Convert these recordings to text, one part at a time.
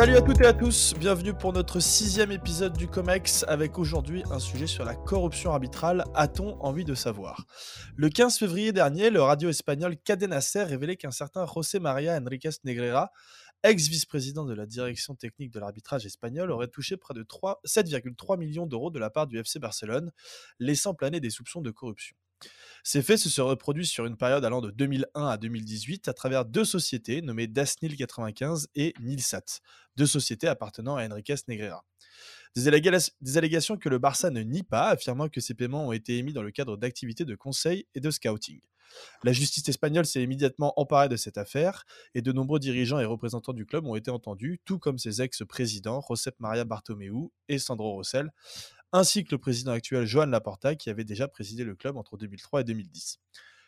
Salut à toutes et à tous, bienvenue pour notre sixième épisode du COMEX avec aujourd'hui un sujet sur la corruption arbitrale. A-t-on envie de savoir? Le 15 février dernier, le radio espagnol Cadena Ser révélait qu'un certain José María Enriquez Negrera, ex-vice-président de la direction technique de l'arbitrage espagnol, aurait touché près de 7,3 millions d'euros de la part du FC Barcelone, laissant planer des soupçons de corruption. Ces faits se sont reproduits sur une période allant de 2001 à 2018 à travers deux sociétés nommées Dasnil 95 et Nilsat, deux sociétés appartenant à Enriquez Negrera. Des, allégations que le Barça ne nie pas, affirmant que ces paiements ont été émis dans le cadre d'activités de conseil et de scouting. La justice espagnole s'est immédiatement emparée de cette affaire et de nombreux dirigeants et représentants du club ont été entendus, tout comme ses ex-présidents Josep Maria Bartomeu et Sandro Rossell, ainsi que le président actuel Joan Laporta qui avait déjà présidé le club entre 2003 et 2010.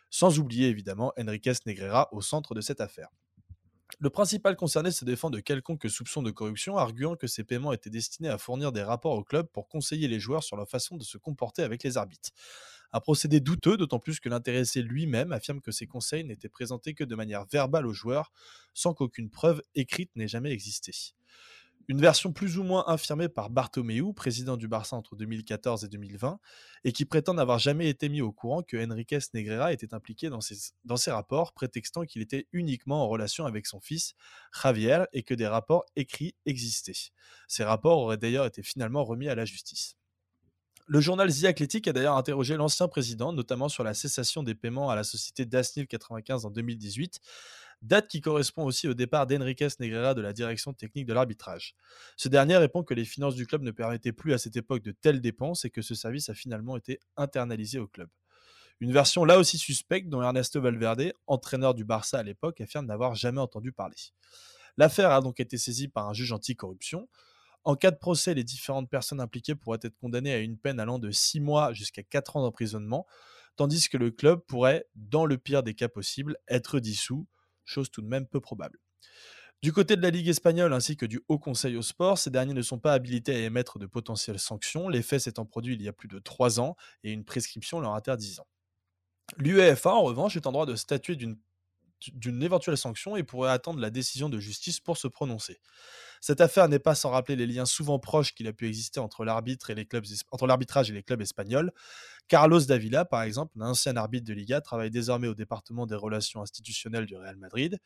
Sans oublier évidemment Enriquez Negrera au centre de cette affaire. Le principal concerné se défend de quelconque soupçon de corruption, arguant que ces paiements étaient destinés à fournir des rapports au club pour conseiller les joueurs sur leur façon de se comporter avec les arbitres. Un procédé douteux, d'autant plus que l'intéressé lui-même affirme que ces conseils n'étaient présentés que de manière verbale aux joueurs, sans qu'aucune preuve écrite n'ait jamais existé. Une version plus ou moins infirmée par Bartomeu, président du Barça entre 2014 et 2020, et qui prétend n'avoir jamais été mis au courant que Enriquez Negrera était impliqué dans ces, dans ces rapports, prétextant qu'il était uniquement en relation avec son fils, Javier, et que des rapports écrits existaient. Ces rapports auraient d'ailleurs été finalement remis à la justice. Le journal The Athletic a d'ailleurs interrogé l'ancien président, notamment sur la cessation des paiements à la société Dasnil 95 en 2018, date qui correspond aussi au départ d'Enriquez Negrera de la direction technique de l'arbitrage. Ce dernier répond que les finances du club ne permettaient plus à cette époque de telles dépenses et que ce service a finalement été internalisé au club. Une version là aussi suspecte dont Ernesto Valverde, entraîneur du Barça à l'époque, affirme n'avoir jamais entendu parler. L'affaire a donc été saisie par un juge anti-corruption. En cas de procès, les différentes personnes impliquées pourraient être condamnées à une peine allant de 6 mois jusqu'à 4 ans d'emprisonnement, tandis que le club pourrait, dans le pire des cas possibles, être dissous, chose tout de même peu probable. Du côté de la Ligue espagnole ainsi que du Haut Conseil au sport, ces derniers ne sont pas habilités à émettre de potentielles sanctions, les faits s'étant produits il y a plus de trois ans et une prescription leur interdisant. L'UEFA, en revanche, est en droit de statuer d'une éventuelle sanction et pourrait attendre la décision de justice pour se prononcer. Cette affaire n'est pas sans rappeler les liens souvent proches qu'il a pu exister entre l'arbitrage et les clubs espagnols. Carlos Davila, par exemple, un ancien arbitre de Liga, travaille désormais au département des relations institutionnelles du Real Madrid,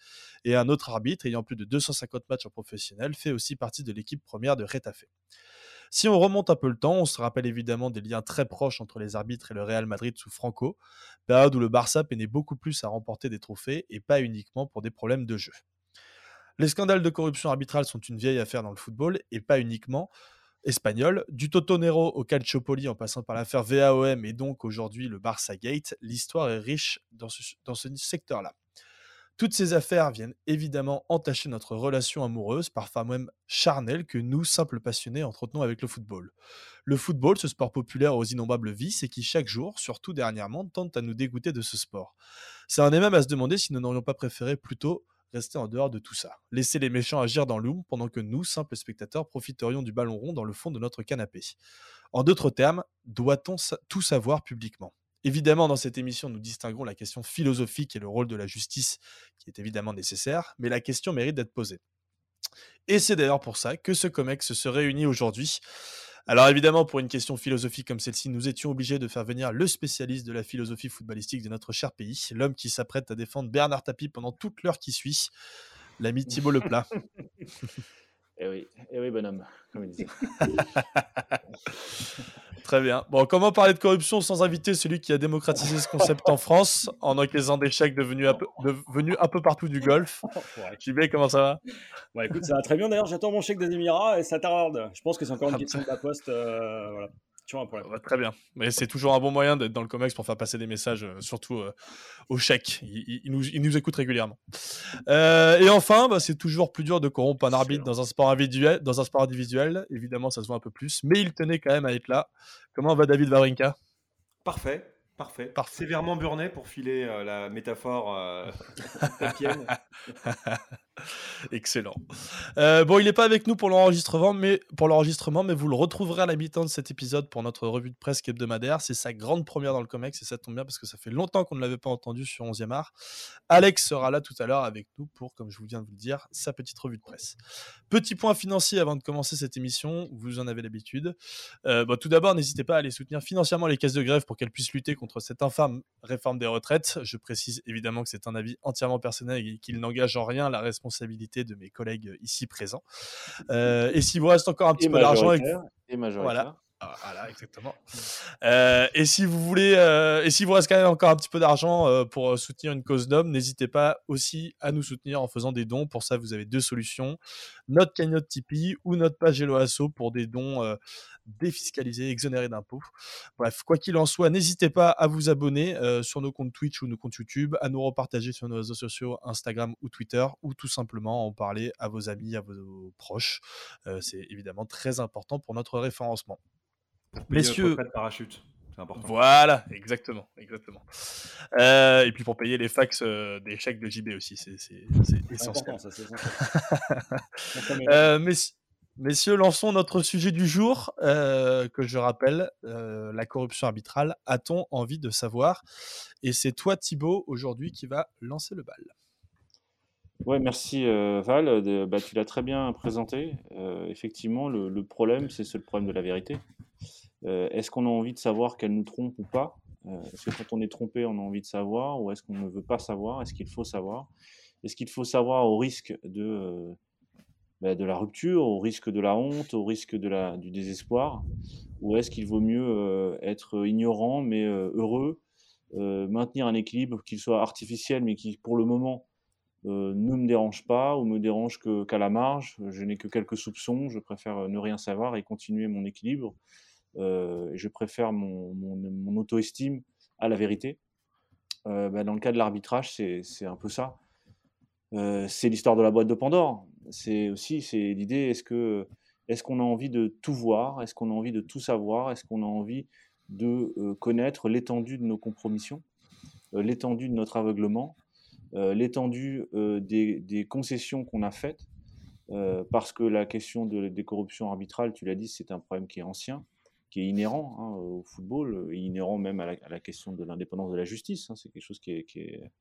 et un autre arbitre ayant plus de 250 matchs en professionnel fait aussi partie de l'équipe première de Retafe. Si on remonte un peu le temps, on se rappelle évidemment des liens très proches entre les arbitres et le Real Madrid sous Franco, période où le Barça peinait beaucoup plus à remporter des trophées et pas uniquement pour des problèmes de jeu. Les scandales de corruption arbitrale sont une vieille affaire dans le football et pas uniquement espagnol. Du Totonero au Calciopoli en passant par l'affaire VAOM et donc aujourd'hui le Barça Gate, l'histoire est riche dans ce, dans ce secteur-là. Toutes ces affaires viennent évidemment entacher notre relation amoureuse, parfois même charnelle, que nous, simples passionnés, entretenons avec le football. Le football, ce sport populaire aux innombrables vices et qui chaque jour, surtout dernièrement, tente à nous dégoûter de ce sport. Ça en est même à se demander si nous n'aurions pas préféré plutôt rester en dehors de tout ça. Laisser les méchants agir dans l'ombre pendant que nous, simples spectateurs, profiterions du ballon rond dans le fond de notre canapé. En d'autres termes, doit-on tout savoir publiquement? Évidemment, dans cette émission, nous distinguons la question philosophique et le rôle de la justice, qui est évidemment nécessaire, mais la question mérite d'être posée. Et c'est d'ailleurs pour ça que ce COMEX se réunit aujourd'hui. Alors évidemment, pour une question philosophique comme celle-ci, nous étions obligés de faire venir le spécialiste de la philosophie footballistique de notre cher pays, l'homme qui s'apprête à défendre Bernard Tapie pendant toute l'heure qui suit, l'ami Thibault Leplat. Eh oui, eh oui, bonhomme, comme il disait. Très bien. Bon, comment parler de corruption sans inviter celui qui a démocratisé ce concept en France en encaissant des chèques devenus un peu, devenus un peu partout du golf JB, comment ça va? Bon, écoute, ça va très bien. D'ailleurs, j'attends mon chèque des Émirats et ça tarde. Je pense que c'est encore une ah, question de la poste. Euh, voilà très bien. Mais c'est toujours un bon moyen d'être dans le COMEX pour faire passer des messages, euh, surtout euh, au chèque. Il, nous, il, nous, écoute régulièrement. Euh, et enfin, bah, c'est toujours plus dur de corrompre un arbitre dans un, sport individuel, dans un sport individuel. Évidemment, ça se voit un peu plus. Mais il tenait quand même à être là. Comment va David Vavrinka Parfait. Parfait. Sévèrement burné pour filer la métaphore Excellent. Euh, bon, il n'est pas avec nous pour l'enregistrement, mais pour l'enregistrement, mais vous le retrouverez à la mi-temps de cet épisode pour notre revue de presse hebdomadaire. C'est sa grande première dans le COMEX et ça tombe bien parce que ça fait longtemps qu'on ne l'avait pas entendu sur 11e art. Alex sera là tout à l'heure avec nous pour, comme je vous viens de vous le dire, sa petite revue de presse. Petit point financier avant de commencer cette émission, vous en avez l'habitude. Euh, bon, tout d'abord, n'hésitez pas à aller soutenir financièrement les caisses de grève pour qu'elles puissent lutter contre cette infâme réforme des retraites. Je précise évidemment que c'est un avis entièrement personnel et qu'il n'engage en rien la responsabilité de mes collègues ici présents. Euh, et s'il vous reste encore un petit peu d'argent, et voilà. Ah, voilà, exactement. Euh, et si vous voulez, euh, et si vous reste quand même encore un petit peu d'argent euh, pour soutenir une cause d'homme, n'hésitez pas aussi à nous soutenir en faisant des dons. Pour ça, vous avez deux solutions notre cagnotte Tipeee ou notre page Hello Asso pour des dons défiscalisés, exonérés d'impôts. Bref, quoi qu'il en soit, n'hésitez pas à vous abonner sur nos comptes Twitch ou nos comptes YouTube, à nous repartager sur nos réseaux sociaux Instagram ou Twitter, ou tout simplement en parler à vos amis, à vos proches. C'est évidemment très important pour notre référencement. Messieurs, parachute. Important. Voilà, exactement, exactement. Euh, et puis pour payer les fax euh, des chèques de JB aussi, c'est essentiel. Ça, euh, messieurs, lançons notre sujet du jour, que je rappelle, la corruption arbitrale. A-t-on envie de savoir? Et c'est toi, Thibaut, aujourd'hui, qui va lancer le bal. Ouais, merci Val. bah, tu l'as très bien présenté. effectivement, le, problème, c'est le problème de la vérité. Euh, est-ce qu'on a envie de savoir qu'elle nous trompe ou pas? Euh, Est-ce que quand on est trompé, on a envie de savoir? Ou est-ce qu'on ne veut pas savoir? Est-ce qu'il faut savoir? Est-ce qu'il faut savoir au risque de, euh, bah, de la rupture, au risque de la honte, au risque de la, du désespoir? Ou est-ce qu'il vaut mieux être ignorant mais heureux, maintenir un équilibre qu'il soit artificiel mais qui pour le moment ne me dérange pas ou me dérange qu'à la marge. Je n'ai que quelques soupçons, je préfère ne rien savoir et continuer mon équilibre. Euh, je préfère mon, auto-estime à la vérité. Euh, bah, dans le cas de l'arbitrage, c'est un peu ça. Euh, c'est l'histoire de la boîte de Pandore. C'est aussi l'idée est-ce qu'on a envie de tout voir? Est-ce qu'on a envie de tout savoir? Est-ce qu'on a envie de connaître l'étendue de nos compromissions, l'étendue de notre aveuglement, l'étendue des, des, concessions qu'on a faites Parce que la question de, des corruptions arbitrales, tu l'as dit, c'est un problème qui est ancien qui est inhérent hein, au football, et inhérent même à la, question de l'indépendance de la justice. Hein. c'est quelque chose qui est, qui est,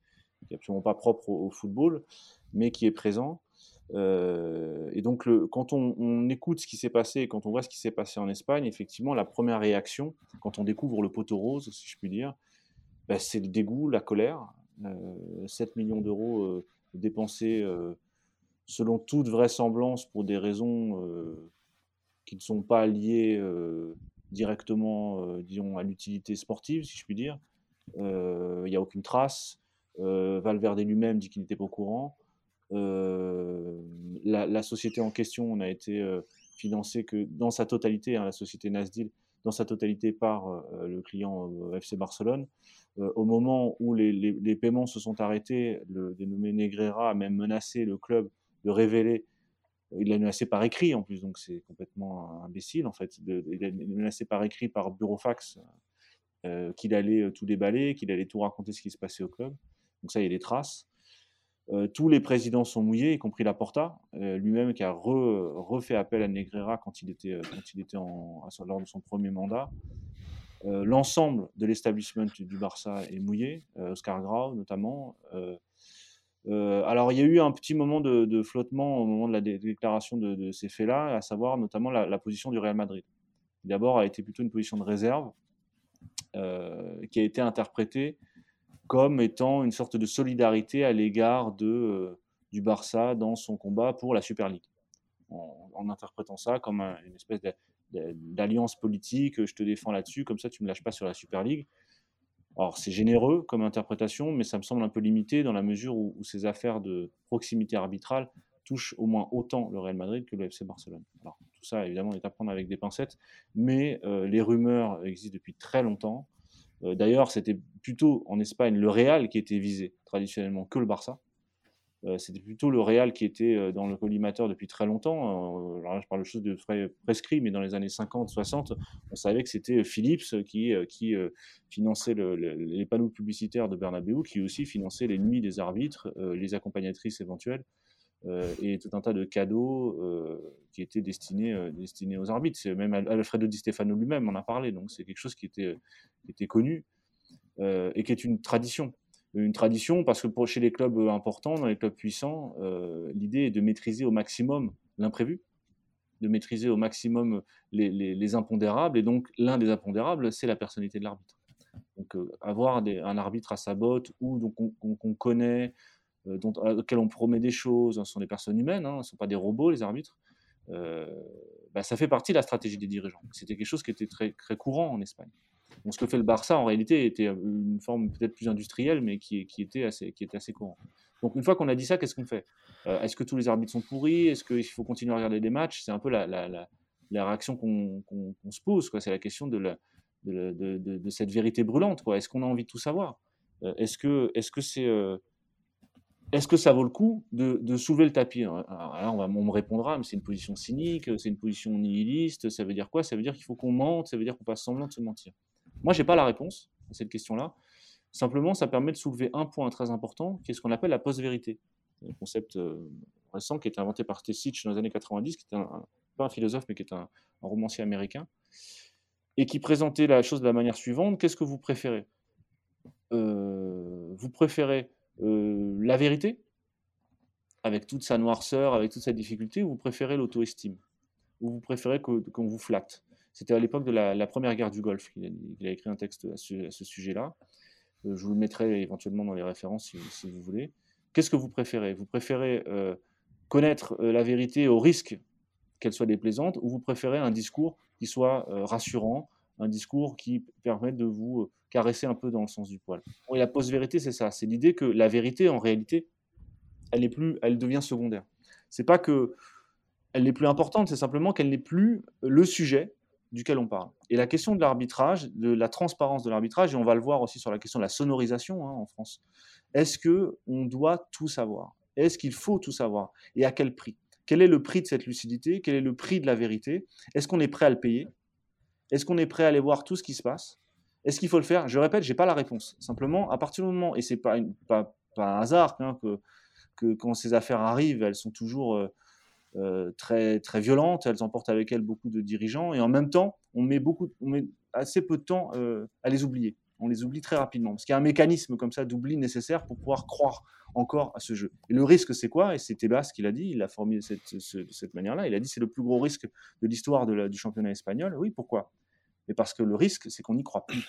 absolument pas propre au, football, mais qui est présent. Euh, et donc, le, quand on, écoute ce qui s'est passé, quand on voit ce qui s'est passé en Espagne, effectivement, la première réaction, quand on découvre le poteau rose, si je puis dire, bah, c'est le dégoût, la colère. 7 euh, millions d'euros euh, dépensés selon toute vraisemblance pour des raisons qui ne sont pas liées directement, euh, disons, à l'utilité sportive, si je puis dire. Euh, il n'y a aucune trace. Euh, Valverde lui-même dit qu'il n'était pas au courant. La, société en question, on a été financé que dans sa totalité, hein, la société Nasdil, dans sa totalité par le client FC Barcelone. Au moment où les, paiements se sont arrêtés, le dénommé Negrera a même menacé le club de révéler il l'a menacé par écrit en plus, donc c'est complètement imbécile en fait. il l'a menacé par écrit par burofax euh, qu'il allait euh, tout déballer, qu'il allait tout raconter ce qui se passait au club. Donc ça, il y a des traces. Euh, tous les présidents sont mouillés, y compris Laporta, lui-même qui a refait appel à Negreira quand il était, lors de son premier mandat. L'ensemble de l'establishment du Barça est mouillé, Oscar Grau notamment. Euh, alors, il y a eu un petit moment de, flottement au moment de la déclaration de, ces faits-là, à savoir notamment la, position du Real Madrid. D'abord, a été plutôt une position de réserve euh, qui a été interprétée comme étant une sorte de solidarité à l'égard de, euh, du Barça dans son combat pour la Super League. En, interprétant ça comme une espèce d'alliance politique, je te défends là-dessus, comme ça tu ne me lâches pas sur la Super League. Alors, c'est généreux comme interprétation, mais ça me semble un peu limité dans la mesure où, ces affaires de proximité arbitrale touchent au moins autant le Real Madrid que le FC Barcelone. Alors, tout ça, évidemment, est à prendre avec des pincettes, mais euh, les rumeurs existent depuis très longtemps. Euh, d'ailleurs, c'était plutôt en Espagne le Real qui était visé traditionnellement que le Barça. Euh, c'était plutôt le Real qui était euh, dans le collimateur depuis très longtemps. Euh, je parle de choses de frais prescrits, mais dans les années 50, 60, on savait que c'était Philips qui, finançait les panneaux publicitaires de Bernabeu, qui aussi finançait les nuits des arbitres, les accompagnatrices éventuelles. et tout un tas de cadeaux qui étaient destinés, destinés aux arbitres. Même Alfredo Di Stefano lui-même en a parlé, donc c'est quelque chose qui était, qui était connu et qui est une tradition une tradition parce que chez les clubs importants, dans les clubs puissants, l'idée est de maîtriser au maximum l'imprévu, de maîtriser au maximum les, les, impondérables. Et donc, l'un des impondérables, c'est la personnalité de l'arbitre. Donc, euh, avoir un arbitre à sa botte ou qu'on connaît, euh, auquel on promet des choses, hein, ce sont des personnes humaines, hein, ce ne sont pas des robots, les arbitres. Euh, bah, ça fait partie de la stratégie des dirigeants. C'était quelque chose qui était très, très courant en Espagne. Donc, ce que fait le Barça, en réalité, était une forme peut-être plus industrielle, mais qui, était assez, qui était assez courant. Donc une fois qu'on a dit ça, qu'est-ce qu'on fait? Euh, Est-ce que tous les arbitres sont pourris? Est-ce qu'il faut continuer à regarder des matchs? C'est un peu la, la, la, réaction qu'on se pose. C'est la question de, la, de, de, de, cette vérité brûlante. Est-ce qu'on a envie de tout savoir? Euh, Est-ce que est-ce que c'est euh, est-ce que ça vaut le coup de, de soulever le tapis? Alors on, va, on me répondra, mais c'est une position cynique, c'est une position nihiliste. Ça veut dire quoi? Ça veut dire qu'il faut qu'on mente, ça veut dire qu'on fasse semblant de se mentir. Moi, j'ai pas la réponse à cette question-là. Simplement, ça permet de soulever un point très important, qui est ce qu'on appelle la post-vérité. Un concept euh, récent qui a été inventé par Tessich dans les années 90, qui est un, pas un philosophe, mais qui est un, romancier américain, et qui présentait la chose de la manière suivante. Qu'est-ce que vous préférez? Euh, Vous préférez euh, la vérité, avec toute sa noirceur, avec toute sa difficulté, ou vous préférez l'auto-estime? Ou vous préférez qu'on vous flatte? C'était à l'époque de la, première guerre du Golfe a, a, écrit un texte à ce sujet-là. Euh, je vous le mettrai éventuellement dans les références si, vous voulez. Qu'est-ce que vous préférez? Vous préférez euh, connaître euh, la vérité au risque qu'elle soit déplaisante ou vous préférez un discours qui soit rassurant, un discours qui permette de vous caresser un peu dans le sens du poil? Et la post-vérité, c'est ça. C'est l'idée que la vérité, en réalité, elle, est plus, elle devient secondaire. C'est pas que elle n'est plus importante, c'est simplement qu'elle n'est plus le sujet duquel on parle. Et la question de l'arbitrage, de la transparence de l'arbitrage, et on va le voir aussi sur la question de la sonorisation hein, en France. Est-ce que on doit tout savoir? Est-ce qu'il faut tout savoir? Et à quel prix? Quel est le prix de cette lucidité? Quel est le prix de la vérité? Est-ce qu'on est prêt à le payer? Est-ce qu'on est prêt à aller voir tout ce qui se passe? Est-ce qu'il faut le faire? Je répète, j'ai pas la réponse. Simplement, à partir du moment, et c'est pas, pas, un hasard hein, que, quand ces affaires arrivent, elles sont toujours euh, très, très violentes, elles emportent avec elles beaucoup de dirigeants, et en même temps, on met, beaucoup, on met assez peu de temps euh, à les oublier. On les oublie très rapidement, parce qu'il y a un mécanisme comme ça d'oubli nécessaire pour pouvoir croire encore à ce jeu. Et le risque, c'est quoi? Et c'est Tebas qui l'a dit, il l'a formulé de cette, manière-là, il a dit c'est le plus gros risque de l'histoire du championnat espagnol. Oui, pourquoi? Mais parce que le risque, c'est qu'on n'y croit plus.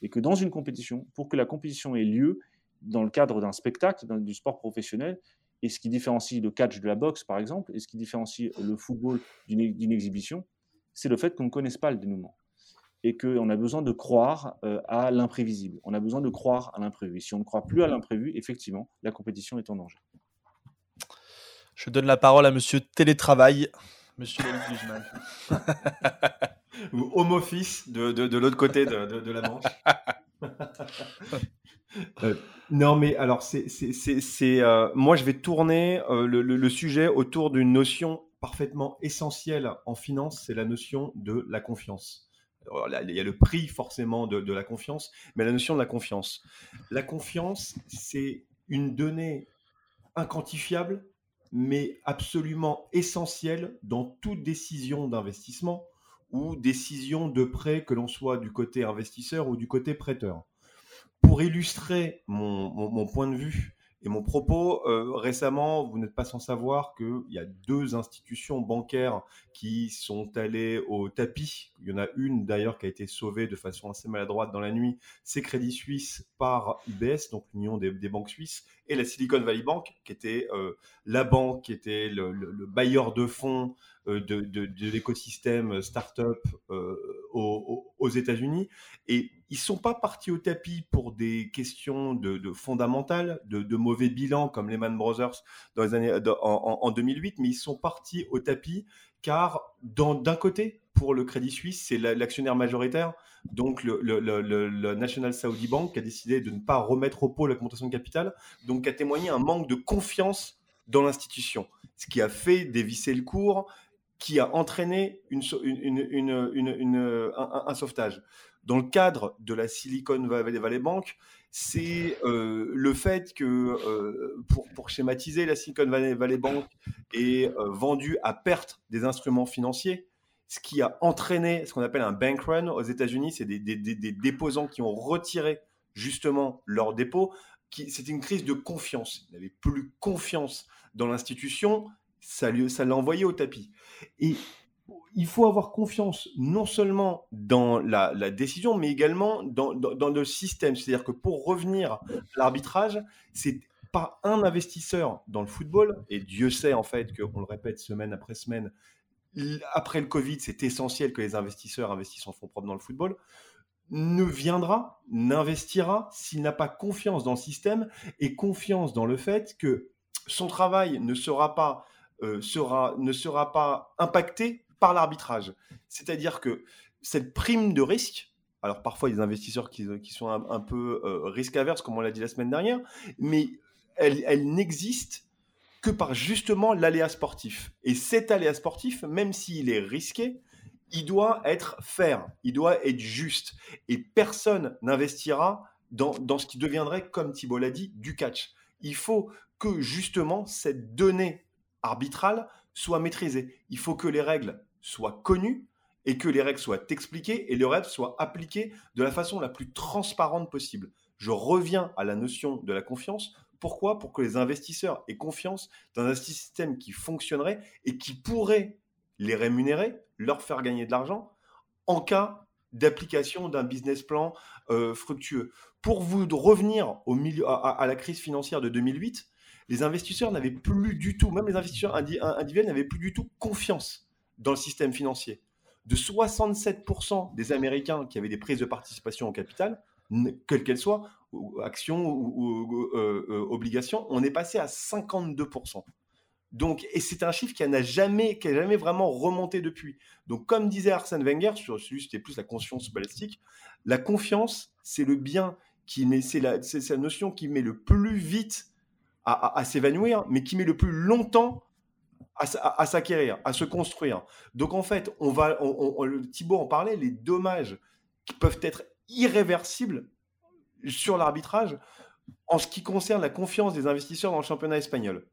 Et que dans une compétition, pour que la compétition ait lieu, dans le cadre d'un spectacle, du sport professionnel, et ce qui différencie le catch de la boxe, par exemple, et ce qui différencie le football d'une exhibition, c'est le fait qu'on ne connaisse pas le dénouement. Et qu'on a besoin de croire euh, à l'imprévisible. On a besoin de croire à l'imprévu. Si on ne croit plus à l'imprévu, effectivement, la compétition est en danger. Je donne la parole à monsieur Télétravail. Monsieur Guzman. Ou Home Office de, de, l'autre côté de, de, la Manche. Euh, non, mais alors, c'est, euh, moi, je vais tourner euh, le, sujet autour d'une notion parfaitement essentielle en finance, c'est la notion de la confiance. il y a le prix forcément de, de, la confiance, mais la notion de la confiance. La confiance, c'est une donnée inquantifiable, mais absolument essentielle dans toute décision d'investissement ou décision de prêt, que l'on soit du côté investisseur ou du côté prêteur pour illustrer mon, point de vue et mon propos, euh, récemment, vous n'êtes pas sans savoir qu'il y a deux institutions bancaires qui sont allées au tapis. Il y en a une d'ailleurs qui a été sauvée de façon assez maladroite dans la nuit. C'est Crédit Suisse par UBS, donc l'Union des, banques suisses, et la Silicon Valley Bank, qui était euh, la banque, qui était le, bailleur de fonds de, de, de l'écosystème startup aux, aux États-Unis. Et ils sont pas partis au tapis pour des questions de, fondamentales, de, mauvais bilan comme Lehman Brothers dans les années, en, 2008, mais ils sont partis au tapis car d'un côté, pour le Crédit Suisse, c'est l'actionnaire majoritaire, donc le, National Saudi Bank qui a décidé de ne pas remettre au pot l'augmentation de capital, donc a témoigné un manque de confiance dans l'institution, ce qui a fait dévisser le cours, qui a entraîné une, un, sauvetage dans le cadre de la Silicon Valley Bank, c'est le fait que, pour, pour, schématiser, la Silicon Valley, Bank est vendue à perte des instruments financiers, ce qui a entraîné ce qu'on appelle un bank run aux États-Unis, c'est des, des, des, déposants qui ont retiré justement leurs dépôts. C'est une crise de confiance. Ils n'avaient plus confiance dans l'institution, ça l'a envoyé au tapis. Et il faut avoir confiance non seulement dans la, décision, mais également dans, le système. C'est-à-dire que pour revenir à l'arbitrage, c'est pas un investisseur dans le football, et Dieu sait en fait qu'on le répète semaine après semaine, après le Covid, c'est essentiel que les investisseurs investissent en fonds propres dans le football, ne viendra, n'investira s'il n'a pas confiance dans le système et confiance dans le fait que son travail ne sera pas, euh, ne sera pas impacté par l'arbitrage. C'est-à-dire que cette prime de risque, alors parfois il y a des investisseurs qui, sont un, peu euh, risque averse, comme on l'a dit la semaine dernière, mais elle, n'existe que par justement l'aléa sportif. Et cet aléa sportif, même s'il est risqué, il doit être fair, il doit être juste. Et personne n'investira dans, ce qui deviendrait, comme Thibault l'a dit, du catch. Il faut que justement cette donnée arbitrale soit maîtrisée. Il faut que les règles soient connues et que les règles soient expliquées et les règles soient appliquées de la façon la plus transparente possible. Je reviens à la notion de la confiance. Pourquoi? Pour que les investisseurs aient confiance dans un système qui fonctionnerait et qui pourrait les rémunérer, leur faire gagner de l'argent en cas d'application d'un business plan euh, fructueux. Pour vous revenir au milieu, à, la crise financière de 2008, les investisseurs n'avaient plus du tout, même les investisseurs individuels n'avaient plus du tout confiance dans le système financier. De 67% des Américains qui avaient des prises de participation au capital, quelles qu'elles soient, actions ou, euh, euh, obligations, on est passé à 52%. Donc, et c'est un chiffre qui n'a jamais, jamais vraiment remonté depuis. Donc, comme disait Arsène Wenger, sur c'était plus la confiance balistique, la confiance, c'est le bien qui met, c'est la, la, notion qui met le plus vite à s'évanouir, mais qui met le plus longtemps à, s'acquérir, à se construire. Donc en fait, on va, Thibaut en parlait, les dommages qui peuvent être irréversibles sur l'arbitrage en ce qui concerne la confiance des investisseurs dans le championnat espagnol.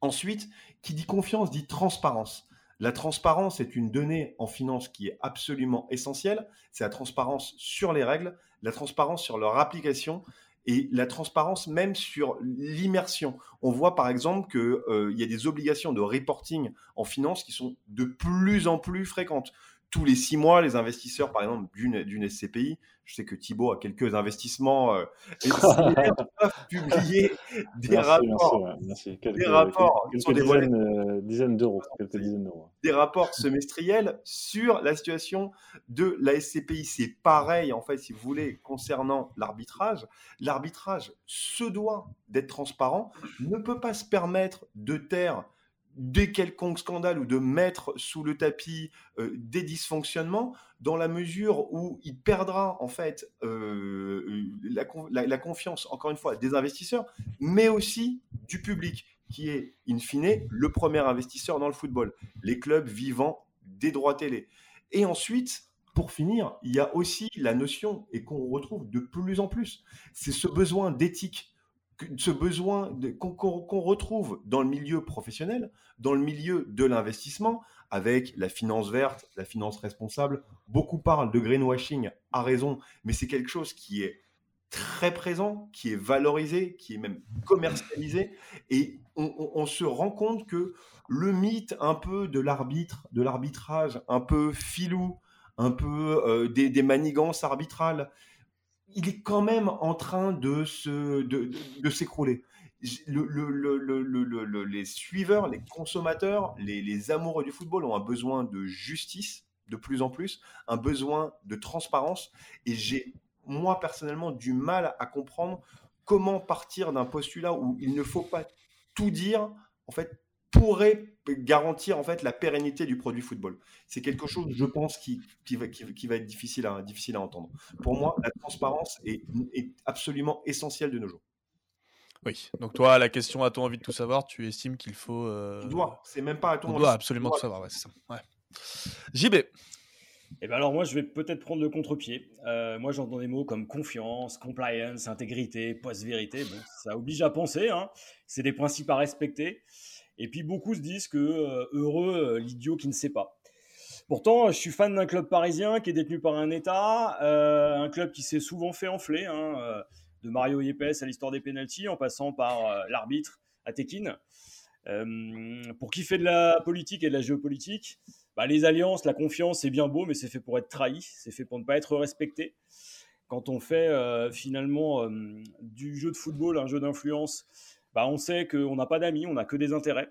Ensuite, qui dit confiance dit transparence. La transparence est une donnée en finance qui est absolument essentielle. C'est la transparence sur les règles, la transparence sur leur application, et la transparence même sur l'immersion. On voit par exemple qu'il euh, y a des obligations de reporting en finance qui sont de plus en plus fréquentes tous les six mois, les investisseurs, par exemple, d'une SCPI, je sais que Thibault a quelques investissements, euh, peuvent publier des rapports, des rapports des dizaines, d'euros, des rapports semestriels sur la situation de la SCPI. C'est pareil, en fait, si vous voulez, concernant l'arbitrage. L'arbitrage se doit d'être transparent, ne peut pas se permettre de taire des quelconques scandales ou de mettre sous le tapis euh, des dysfonctionnements dans la mesure où il perdra en fait euh, la, confiance, encore une fois, des investisseurs, mais aussi du public, qui est in fine le premier investisseur dans le football, les clubs vivant des droits télé. Et ensuite, pour finir, il y a aussi la notion, et qu'on retrouve de plus en plus, c'est ce besoin d'éthique ce besoin qu'on retrouve dans le milieu professionnel, dans le milieu de l'investissement, avec la finance verte, la finance responsable. Beaucoup parlent de greenwashing, à raison, mais c'est quelque chose qui est très présent, qui est valorisé, qui est même commercialisé, et on, se rend compte que le mythe un peu de l'arbitre, de l'arbitrage, un peu filou, un peu euh, des, des manigances arbitrales, il est quand même en train de se de, s'écrouler. Le, les suiveurs, les consommateurs, les, les, amoureux du football ont un besoin de justice de plus en plus, un besoin de transparence. Et j'ai, moi personnellement, du mal à comprendre comment partir d'un postulat où il ne faut pas tout dire, en fait, pourrait garantir en fait la pérennité du produit football. C'est quelque chose, je pense, qui, qui, va, qui, va, être difficile à, difficile à entendre. Pour moi, la transparence est, est absolument essentielle de nos jours. Oui, donc toi, la question a-t-on envie de tout savoir? Tu estimes qu'il faut. Euh... doit, c'est même pas à ton On doit absolument tout savoir, ouais, c'est ça. Ouais. JB. Eh ben alors moi, je vais peut-être prendre le contre-pied. Euh, moi, j'entends des mots comme confiance, compliance, intégrité, post-vérité. Bon, ça oblige à penser. Hein. C'est des principes à respecter. Et puis beaucoup se disent que euh, heureux euh, l'idiot qui ne sait pas. Pourtant, je suis fan d'un club parisien qui est détenu par un État, un club qui s'est souvent fait enfler, hein, de Mario Yepes à l'histoire des pénalties, en passant par l'arbitre à Tekin. pour qui fait de la politique et de la géopolitique, bah, les alliances, la confiance, c'est bien beau, mais c'est fait pour être trahi, c'est fait pour ne pas être respecté. Quand on fait euh, finalement euh, du jeu de football un jeu d'influence, bah, on sait qu'on n'a pas d'amis, on n'a que des intérêts.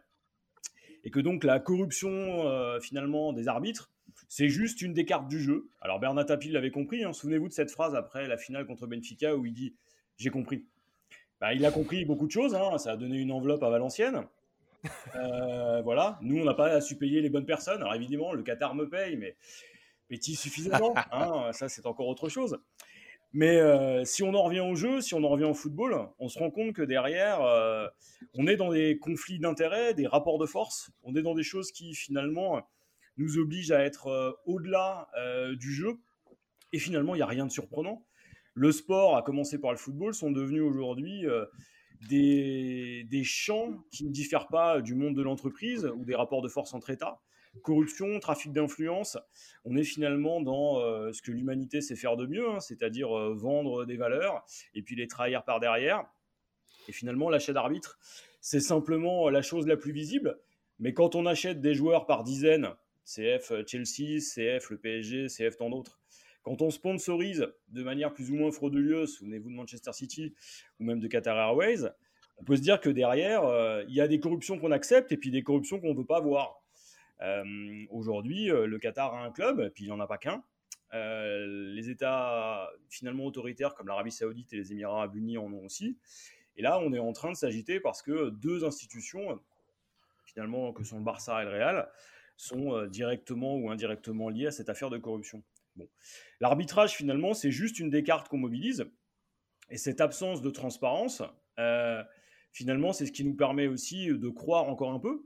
Et que donc la corruption euh, finalement des arbitres, c'est juste une des cartes du jeu. Alors Bernard Tapie l'avait compris, hein. souvenez-vous de cette phrase après la finale contre Benfica où il dit J'ai compris. Bah, il a compris beaucoup de choses, hein. ça a donné une enveloppe à Valenciennes. Euh, voilà, nous, on n'a pas à su payer les bonnes personnes. Alors évidemment, le Qatar me paye, mais paye-t-il suffisamment hein Ça, c'est encore autre chose. Mais euh, si on en revient au jeu, si on en revient au football, on se rend compte que derrière, euh, on est dans des conflits d'intérêts, des rapports de force. On est dans des choses qui finalement nous obligent à être au-delà du jeu. Et finalement, il n'y a rien de surprenant. Le sport, à commencer par le football, sont devenus aujourd'hui des, champs qui ne diffèrent pas du monde de l'entreprise ou des rapports de force entre États. Corruption, trafic d'influence, on est finalement dans euh, ce que l'humanité sait faire de mieux, hein, c'est-à-dire euh, vendre des valeurs et puis les trahir par derrière. Et finalement, l'achat d'arbitre, c'est simplement la chose la plus visible. Mais quand on achète des joueurs par dizaines, CF Chelsea, CF le PSG, CF tant d'autres, quand on sponsorise de manière plus ou moins frauduleuse, souvenez-vous de Manchester City ou même de Qatar Airways, on peut se dire que derrière, euh, il y a des corruptions qu'on accepte et puis des corruptions qu'on ne veut pas voir. Euh, aujourd'hui, euh, le Qatar a un club, et puis il n'y en a pas qu'un. les États finalement autoritaires comme l'Arabie Saoudite et les Émirats Arabes Unis en ont aussi. Et là, on est en train de s'agiter parce que deux institutions, finalement, que sont le Barça et le Real, sont directement ou indirectement liées à cette affaire de corruption. Bon. L'arbitrage, finalement, c'est juste une des cartes qu'on mobilise. Et cette absence de transparence, euh, finalement, c'est ce qui nous permet aussi de croire encore un peu.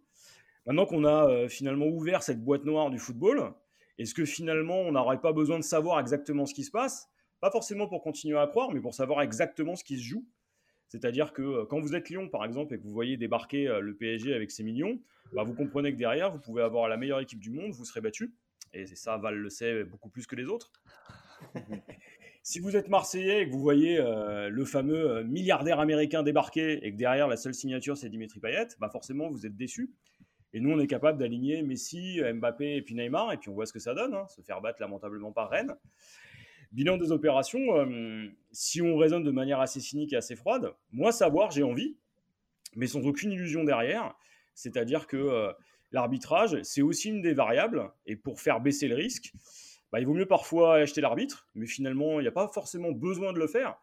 Maintenant qu'on a euh, finalement ouvert cette boîte noire du football, est-ce que finalement, on n'aurait pas besoin de savoir exactement ce qui se passe? Pas forcément pour continuer à croire, mais pour savoir exactement ce qui se joue. C'est-à-dire que euh, quand vous êtes Lyon, par exemple, et que vous voyez débarquer le PSG avec ses millions, bah, vous comprenez que derrière, vous pouvez avoir la meilleure équipe du monde, vous serez battu et ça, Val le sait beaucoup plus que les autres. si vous êtes Marseillais et que vous voyez euh, le fameux euh, milliardaire américain débarquer et que derrière la seule signature c'est Dimitri Payet, bah forcément vous êtes déçu. Et nous on est capable d'aligner Messi, Mbappé et puis Neymar et puis on voit ce que ça donne, hein, se faire battre lamentablement par Rennes. Bilan des opérations, euh, si on raisonne de manière assez cynique et assez froide, moi savoir j'ai envie, mais sans aucune illusion derrière. C'est-à-dire que l'arbitrage, c'est aussi une des variables. Et pour faire baisser le risque, bah, il vaut mieux parfois acheter l'arbitre, mais finalement, il n'y a pas forcément besoin de le faire.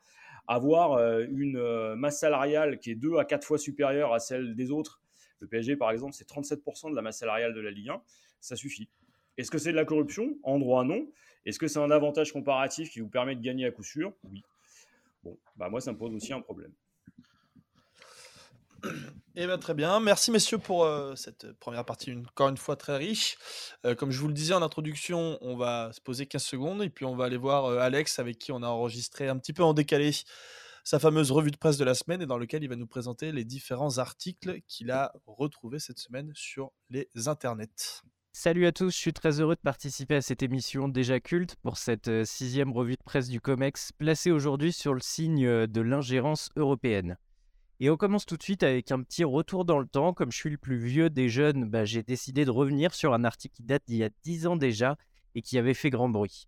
Avoir euh, une euh, masse salariale qui est deux à quatre fois supérieure à celle des autres, le PSG par exemple, c'est 37% de la masse salariale de la Ligue 1, ça suffit. Est-ce que c'est de la corruption? En droit, non. Est-ce que c'est un avantage comparatif qui vous permet de gagner à coup sûr? Oui. Bon, bah moi, ça me pose aussi un problème. Eh bien, très bien. Merci, messieurs, pour euh, cette première partie, encore une fois très riche. Euh, comme je vous le disais en introduction, on va se poser 15 secondes et puis on va aller voir euh, Alex, avec qui on a enregistré un petit peu en décalé sa fameuse revue de presse de la semaine et dans lequel il va nous présenter les différents articles qu'il a retrouvés cette semaine sur les internets. Salut à tous, je suis très heureux de participer à cette émission déjà culte pour cette sixième revue de presse du COMEX, placée aujourd'hui sur le signe de l'ingérence européenne. Et on commence tout de suite avec un petit retour dans le temps. Comme je suis le plus vieux des jeunes, bah, j'ai décidé de revenir sur un article qui date d'il y a 10 ans déjà et qui avait fait grand bruit.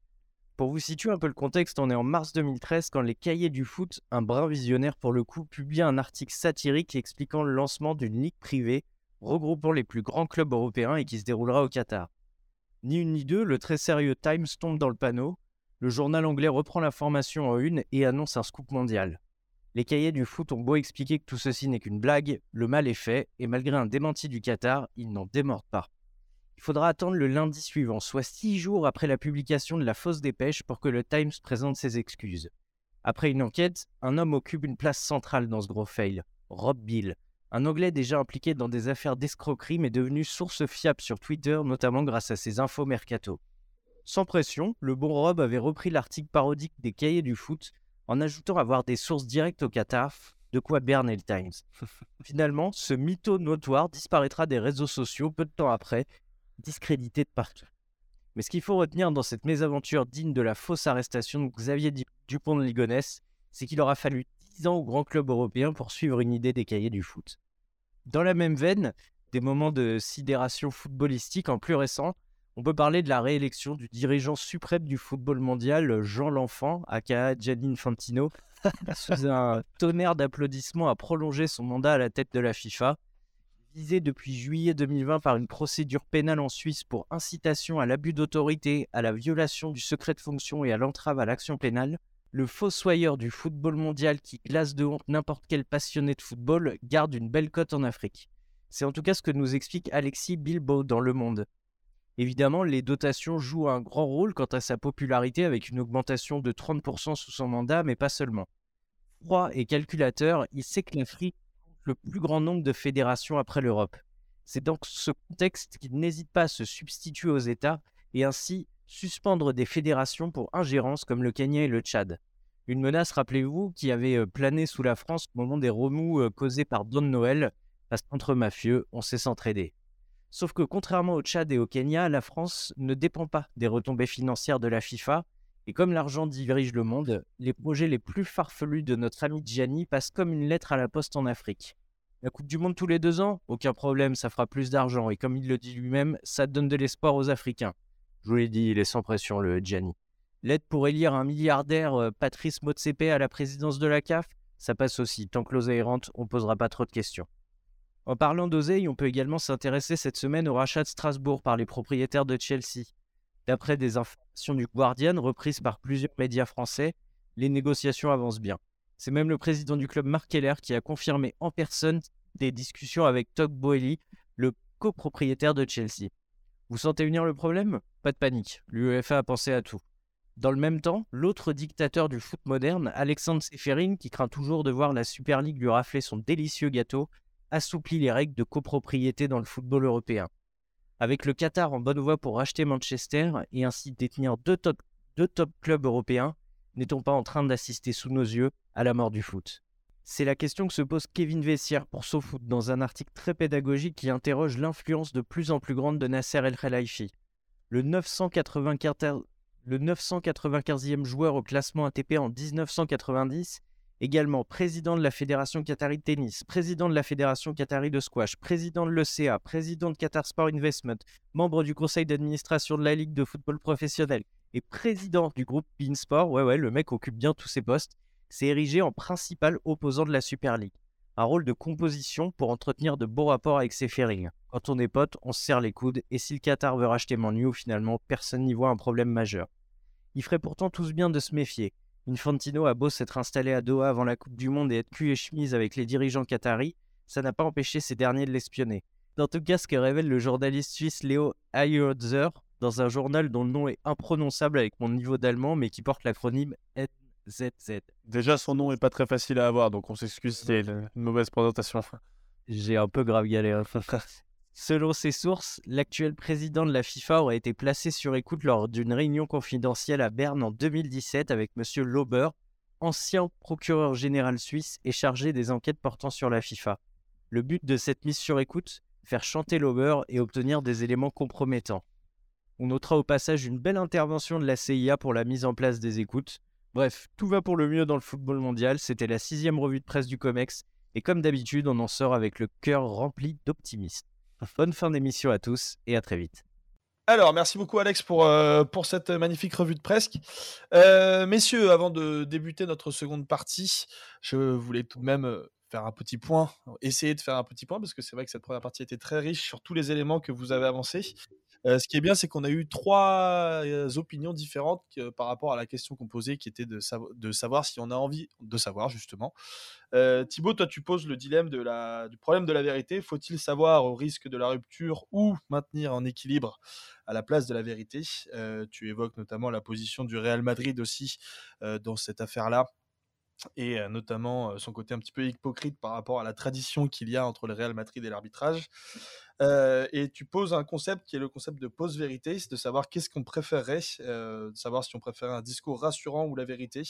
Pour vous situer un peu le contexte, on est en mars 2013 quand les cahiers du foot, un brin visionnaire pour le coup, publient un article satirique expliquant le lancement d'une ligue privée regroupant les plus grands clubs européens et qui se déroulera au Qatar. Ni une ni deux, le très sérieux Times tombe dans le panneau. Le journal anglais reprend l'information en une et annonce un scoop mondial. Les cahiers du foot ont beau expliquer que tout ceci n'est qu'une blague, le mal est fait, et malgré un démenti du Qatar, ils n'en démordent pas. Il faudra attendre le lundi suivant, soit six jours après la publication de la fausse dépêche, pour que le Times présente ses excuses. Après une enquête, un homme occupe une place centrale dans ce gros fail, Rob Bill, un Anglais déjà impliqué dans des affaires d'escroquerie mais devenu source fiable sur Twitter, notamment grâce à ses infos mercato. Sans pression, le bon Rob avait repris l'article parodique des cahiers du foot en ajoutant avoir des sources directes au Qatar, de quoi berner le Times. Finalement, ce mytho notoire disparaîtra des réseaux sociaux peu de temps après, discrédité de partout. Mais ce qu'il faut retenir dans cette mésaventure digne de la fausse arrestation de Xavier Dupont de Ligonnès, c'est qu'il aura fallu 10 ans au grand club européen pour suivre une idée des cahiers du foot. Dans la même veine, des moments de sidération footballistique en plus récent, on peut parler de la réélection du dirigeant suprême du football mondial, Jean L'Enfant, aka Gianni Infantino, sous un tonnerre d'applaudissements à prolonger son mandat à la tête de la FIFA. Visé depuis juillet 2020 par une procédure pénale en Suisse pour incitation à l'abus d'autorité, à la violation du secret de fonction et à l'entrave à l'action pénale, le fossoyeur du football mondial qui glace de honte n'importe quel passionné de football garde une belle cote en Afrique. C'est en tout cas ce que nous explique Alexis Bilbao dans Le Monde. Évidemment, les dotations jouent un grand rôle quant à sa popularité avec une augmentation de 30% sous son mandat, mais pas seulement. Froid et calculateur, il sait que l'Afrique le plus grand nombre de fédérations après l'Europe. C'est dans ce contexte qu'il n'hésite pas à se substituer aux États et ainsi suspendre des fédérations pour ingérence comme le Kenya et le Tchad. Une menace, rappelez-vous, qui avait euh, plané sous la France au moment des remous euh, causés par Don Noël, parce qu'entre mafieux, on sait s'entraider. Sauf que contrairement au Tchad et au Kenya, la France ne dépend pas des retombées financières de la FIFA, et comme l'argent dirige le monde, les projets les plus farfelus de notre ami Gianni passent comme une lettre à la poste en Afrique. La Coupe du Monde tous les deux ans? Aucun problème, ça fera plus d'argent, et comme il le dit lui-même, ça donne de l'espoir aux Africains. Je vous l'ai dit, il est sans pression, le Gianni. L'aide pour élire un milliardaire, euh, Patrice Motsepe, à la présidence de la CAF, ça passe aussi. Tant que l'oseille rentre, on posera pas trop de questions. En parlant d'oseille, on peut également s'intéresser cette semaine au rachat de Strasbourg par les propriétaires de Chelsea. D'après des informations du Guardian reprises par plusieurs médias français, les négociations avancent bien. C'est même le président du club Mark Keller qui a confirmé en personne des discussions avec Todd Boehly, le copropriétaire de Chelsea. Vous sentez venir le problème? Pas de panique, l'UEFA a pensé à tout. Dans le même temps, l'autre dictateur du foot moderne, Alexandre Seferin, qui craint toujours de voir la Super League lui rafler son délicieux gâteau, assouplit les règles de copropriété dans le football européen. Avec le Qatar en bonne voie pour racheter Manchester et ainsi détenir deux top clubs européens, n'est-on pas en train d'assister sous nos yeux à la mort du foot? C'est la question que se pose Kevin Vessière pour SoFoot dans un article très pédagogique qui interroge l'influence de plus en plus grande de Nasser El Khelaifi. Le 995, le 995e joueur au classement ATP en 1990 également président de la Fédération Qatari de tennis, président de la Fédération Qatari de squash, président de l'ECA, président de Qatar Sport Investment, membre du conseil d'administration de la Ligue de football professionnel et président du groupe Beansport, ouais ouais, le mec occupe bien tous ses postes, s'est érigé en principal opposant de la Super League. Un rôle de composition pour entretenir de bons rapports avec ses ferrings. Quand on est pote, on se serre les coudes et si le Qatar veut racheter Manu, finalement, personne n'y voit un problème majeur. Il ferait pourtant tous bien de se méfier. Infantino a beau s'être installé à Doha avant la Coupe du Monde et être cul et chemise avec les dirigeants qataris, ça n'a pas empêché ces derniers de l'espionner. Dans tout cas, ce que révèle le journaliste suisse Léo Ayerzer dans un journal dont le nom est imprononçable avec mon niveau d'allemand, mais qui porte l'acronyme NZZ. Déjà, son nom est pas très facile à avoir, donc on s'excuse, c'est une mauvaise présentation. J'ai un peu grave galère. Selon ses sources, l'actuel président de la FIFA aurait été placé sur écoute lors d'une réunion confidentielle à Berne en 2017 avec M. Lauber, ancien procureur général suisse et chargé des enquêtes portant sur la FIFA. Le but de cette mise sur écoute Faire chanter Lauber et obtenir des éléments compromettants. On notera au passage une belle intervention de la CIA pour la mise en place des écoutes. Bref, tout va pour le mieux dans le football mondial. C'était la sixième revue de presse du COMEX. Et comme d'habitude, on en sort avec le cœur rempli d'optimisme. Bonne fin d'émission à tous et à très vite. Alors, merci beaucoup Alex pour, euh, cette magnifique revue de presse. Euh, messieurs, avant de débuter notre seconde partie, je voulais tout de même euh, faire un petit point, essayer de faire un petit point, parce que c'est vrai que cette première partie était très riche sur tous les éléments que vous avez avancés. Ce qui est bien, c'est qu'on a eu trois opinions différentes par rapport à la question qu'on posait, qui était de, savoir si on a envie de savoir, justement. Thibaut, toi, tu poses le dilemme du problème de la vérité. Faut-il savoir au risque de la rupture ou maintenir en équilibre à la place de la vérité? Tu évoques notamment la position du Real Madrid aussi dans cette affaire-là et notamment son côté un petit peu hypocrite par rapport à la tradition qu'il y a entre le Real Madrid et l'arbitrage. et tu poses un concept qui est le concept de post-vérité, c'est de savoir qu'est-ce qu'on préférerait, de savoir si on préférait un discours rassurant ou la vérité.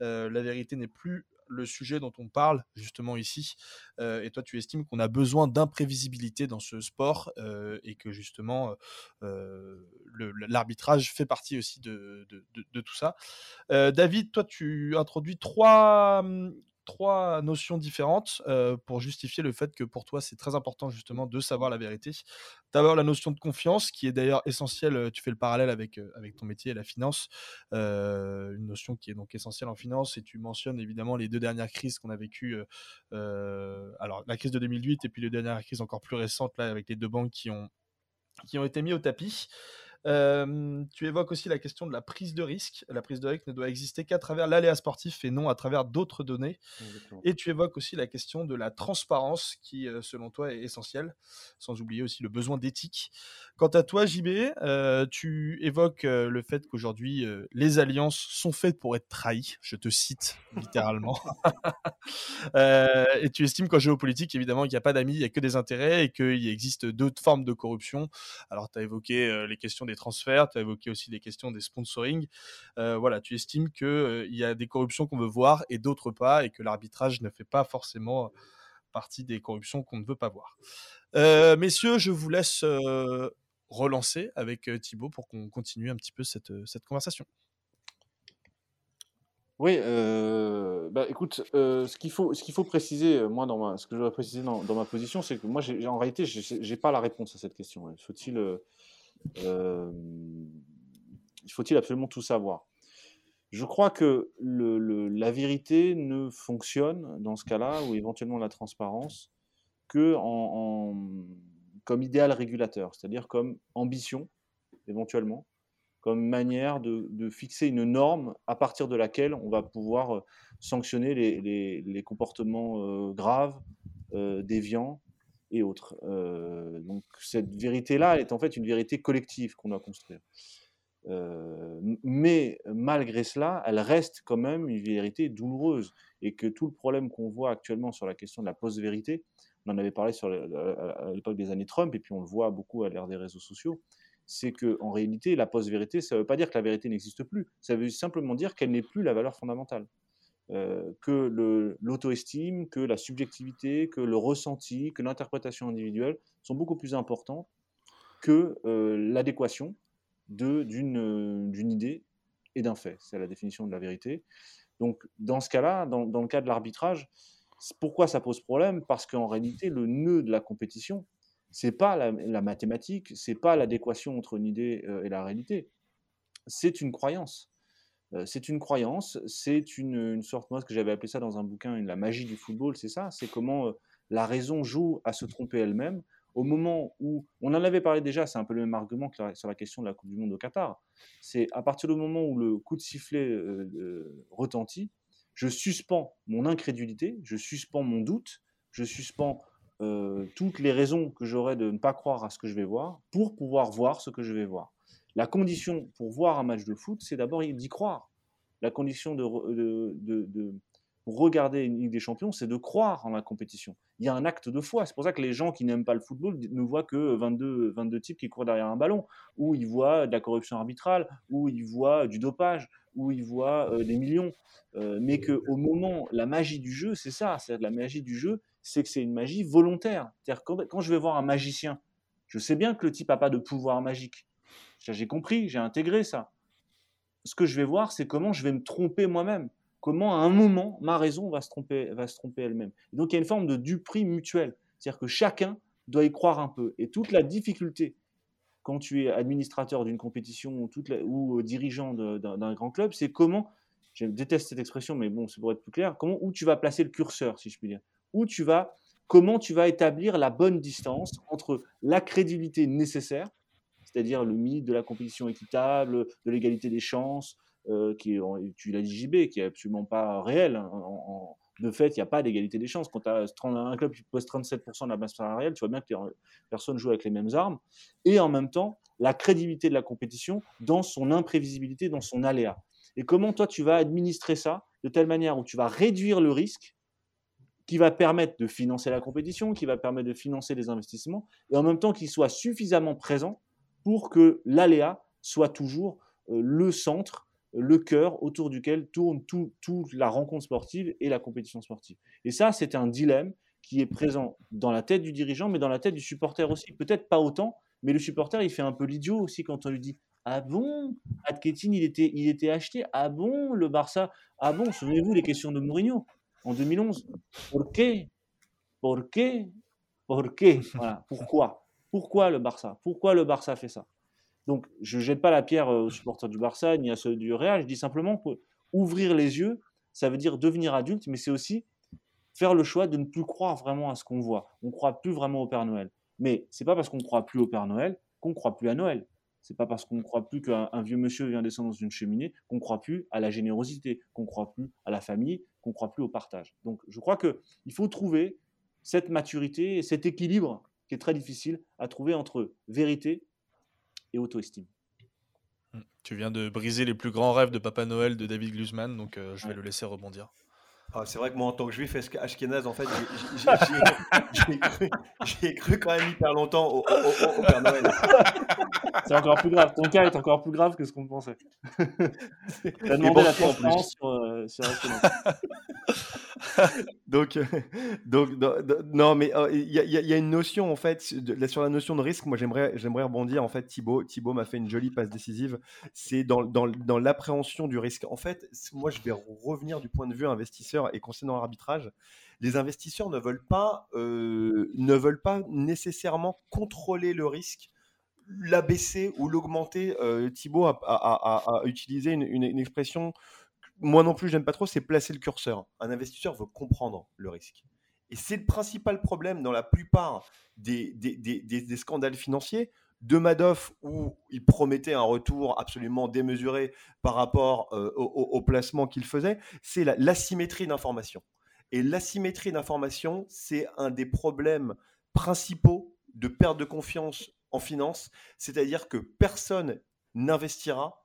la vérité n'est plus le sujet dont on parle justement ici. et toi, tu estimes qu'on a besoin d'imprévisibilité dans ce sport et que justement l'arbitrage fait partie aussi de, tout ça. David, toi, tu introduis trois, mmh, trois notions différentes pour justifier le fait que pour toi, c'est très important justement de savoir la vérité. D'abord, la notion de confiance, qui est d'ailleurs essentielle, tu fais le parallèle avec, avec ton métier, la finance, une notion qui est donc essentielle en finance, et tu mentionnes évidemment les deux dernières crises qu'on a vécues, alors la crise de 2008 et puis les dernières crises encore plus récentes, là, avec les deux banques qui ont, qui ont été mis au tapis tu évoques aussi la question de la prise de risque. La prise de risque ne doit exister qu'à travers l'aléa sportif et non à travers d'autres données. Et tu évoques aussi la question de la transparence qui, selon toi, est essentielle, sans oublier aussi le besoin d'éthique. Quant à toi, JB, tu évoques le fait qu'aujourd'hui, les alliances sont faites pour être trahies. Je te cite littéralement. et tu estimes qu'en géopolitique, évidemment, il n'y a pas d'amis, il n'y a que des intérêts et qu'il existe d'autres formes de corruption. Alors, tu as évoqué les questions des transferts, tu as évoqué aussi des questions des sponsoring. Euh, voilà, tu estimes qu'il euh, y a des corruptions qu'on veut voir et d'autres pas, et que l'arbitrage ne fait pas forcément partie des corruptions qu'on ne veut pas voir. Euh, messieurs, je vous laisse relancer avec Thibaut pour qu'on continue un petit peu cette, cette conversation. Oui, bah, écoute, ce qu'il faut, ce faut préciser, moi, dans ma, ce que je voudrais préciser dans, ma position, c'est que moi, en réalité, j'ai pas la réponse à cette question. Faut-il euh, il faut-il absolument tout savoir? Je crois que la vérité ne fonctionne dans ce cas-là, ou éventuellement la transparence, que comme idéal régulateur, c'est-à-dire comme ambition, éventuellement, comme manière de, fixer une norme à partir de laquelle on va pouvoir euh, sanctionner les, comportements euh, graves, euh, déviants, et autres. Euh, donc cette vérité-là est en fait une vérité collective qu'on doit construire. Euh, mais malgré cela, elle reste quand même une vérité douloureuse et que tout le problème qu'on voit actuellement sur la question de la post-vérité, on en avait parlé sur à l'époque des années Trump et puis on le voit beaucoup à l'ère des réseaux sociaux, c'est que en réalité la post-vérité, ça ne veut pas dire que la vérité n'existe plus, ça veut simplement dire qu'elle n'est plus la valeur fondamentale. Euh, que l'auto-estime, que la subjectivité, que le ressenti, que l'interprétation individuelle sont beaucoup plus importants que euh, l'adéquation d'une idée et d'un fait. C'est la définition de la vérité. Donc, dans ce cas-là, dans, le cas de l'arbitrage, pourquoi ça pose problème? Parce qu'en réalité, le nœud de la compétition, c'est pas la, la mathématique, c'est pas l'adéquation entre une idée euh, et la réalité, c'est une croyance. C'est une croyance, c'est une, sorte, moi, ce que j'avais appelé ça dans un bouquin, la magie du football, c'est ça, c'est comment la raison joue à se tromper elle-même. Au moment où, on en avait parlé déjà, c'est un peu le même argument que sur la question de la Coupe du Monde au Qatar, c'est à partir du moment où le coup de sifflet euh, retentit, je suspends mon incrédulité, je suspends mon doute, je suspends toutes les raisons que j'aurais de ne pas croire à ce que je vais voir pour pouvoir voir ce que je vais voir. La condition pour voir un match de foot, c'est d'abord d'y croire. La condition de, de, regarder une Ligue des Champions, c'est de croire en la compétition. Il y a un acte de foi. C'est pour ça que les gens qui n'aiment pas le football ne voient que 22, 22 types qui courent derrière un ballon, ou ils voient de la corruption arbitrale, ou ils voient du dopage, ou ils voient euh, des millions. Euh, mais qu'au moment, la magie du jeu, c'est ça. C'est la magie du jeu, c'est que c'est une magie volontaire. C'est-à-dire quand, quand je vais voir un magicien, je sais bien que le type n'a pas de pouvoir magique. J'ai compris, j'ai intégré ça. Ce que je vais voir, c'est comment je vais me tromper moi-même. Comment à un moment, ma raison va se tromper, va se tromper elle-même. Donc il y a une forme de duperie mutuelle. C'est-à-dire que chacun doit y croire un peu. Et toute la difficulté, quand tu es administrateur d'une compétition ou, euh, dirigeant d'un grand club, c'est comment, je déteste cette expression, mais bon, c'est pour être plus clair, comment, où tu vas placer le curseur, si je puis dire. Où tu vas, comment tu vas établir la bonne distance entre la crédibilité nécessaire c'est-à-dire le mythe de la compétition équitable, de l'égalité des chances, euh, qui est, tu l'as qui est absolument pas réel. Hein, de fait, il n'y a pas d'égalité des chances. Quand tu as un club qui pose 37% de la masse salariale, tu vois bien que personne joue avec les mêmes armes. Et en même temps, la crédibilité de la compétition dans son imprévisibilité, dans son aléa. Et comment toi, tu vas administrer ça de telle manière où tu vas réduire le risque qui va permettre de financer la compétition, qui va permettre de financer les investissements, et en même temps qu'il soit suffisamment présent pour que l'aléa soit toujours euh, le centre, le cœur autour duquel tourne toute tout la rencontre sportive et la compétition sportive. Et ça, c'est un dilemme qui est présent dans la tête du dirigeant, mais dans la tête du supporter aussi. Peut-être pas autant, mais le supporter, il fait un peu l'idiot aussi quand on lui dit Ah bon? Adketin, il était, il était acheté Ah bon Le Barça? Ah bon Souvenez-vous les questions de Mourinho en 2011. Pourquoi Pourquoi Pourquoi. Pourquoi? Pourquoi le Barça? Pourquoi le Barça fait ça? Donc, je ne jette pas la pierre aux supporters du Barça ni à ceux du Real. Je dis simplement que ouvrir les yeux, ça veut dire devenir adulte, mais c'est aussi faire le choix de ne plus croire vraiment à ce qu'on voit. On ne croit plus vraiment au Père Noël. Mais c'est pas parce qu'on ne croit plus au Père Noël qu'on ne croit plus à Noël. C'est pas parce qu'on ne croit plus qu'un vieux monsieur vient descendre dans une cheminée qu'on ne croit plus à la générosité, qu'on ne croit plus à la famille, qu'on ne croit plus au partage. Donc je crois qu'il faut trouver cette maturité et cet équilibre qui est très difficile à trouver entre vérité et auto-estime. Mmh. Tu viens de briser les plus grands rêves de Papa Noël de David Glusman, donc euh, je vais le laisser rebondir. Ah, c'est vrai que moi, en tant que juif ashkénaze, en fait, j'ai cru, quand même hyper longtemps au, Père Noël. C'est encore plus grave. Ton cas est encore plus grave que ce qu'on pensait. T'as demandé la transparence sur, euh, sur donc, euh, donc, non, mais euh, il y, a une notion en fait sur la notion de risque. Moi, j'aimerais, j'aimerais rebondir. En fait, Thibaut, Thibaut m'a fait une jolie passe décisive. C'est dans, dans, dans l'appréhension du risque. En fait, moi, je vais revenir du point de vue investisseur et concernant l'arbitrage. Les investisseurs ne veulent pas, euh, ne veulent pas nécessairement contrôler le risque l'abaisser ou l'augmenter. Thibaut a, utilisé une, une, une expression moi non plus, j'aime pas trop, c'est placer le curseur. Un investisseur veut comprendre le risque. Et c'est le principal problème dans la plupart des, scandales financiers de Madoff où il promettait un retour absolument démesuré par rapport euh, au, placement qu'il faisait, c'est l'asymétrie d'information. Et l'asymétrie d'information, c'est un des problèmes principaux de perte de confiance en finance, c'est-à-dire que personne n'investira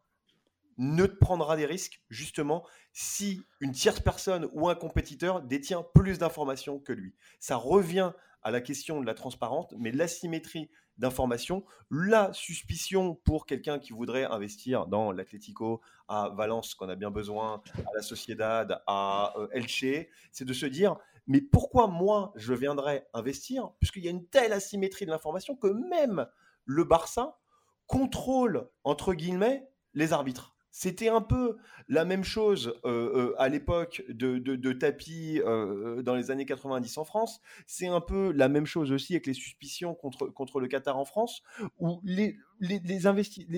ne prendra des risques justement si une tierce personne ou un compétiteur détient plus d'informations que lui. Ça revient à la question de la transparence, mais l'asymétrie d'informations, la suspicion pour quelqu'un qui voudrait investir dans l'Atlético, à Valence, qu'on a bien besoin, à la Sociedad, à euh, Elche, c'est de se dire, mais pourquoi moi je viendrais investir, puisqu'il y a une telle asymétrie de l'information que même le Barça contrôle, entre guillemets, les arbitres. C'était un peu la même chose euh, euh, à l'époque de, de, tapis euh, dans les années 90 en France. C'est un peu la même chose aussi avec les suspicions contre, contre le Qatar en France, où les, les,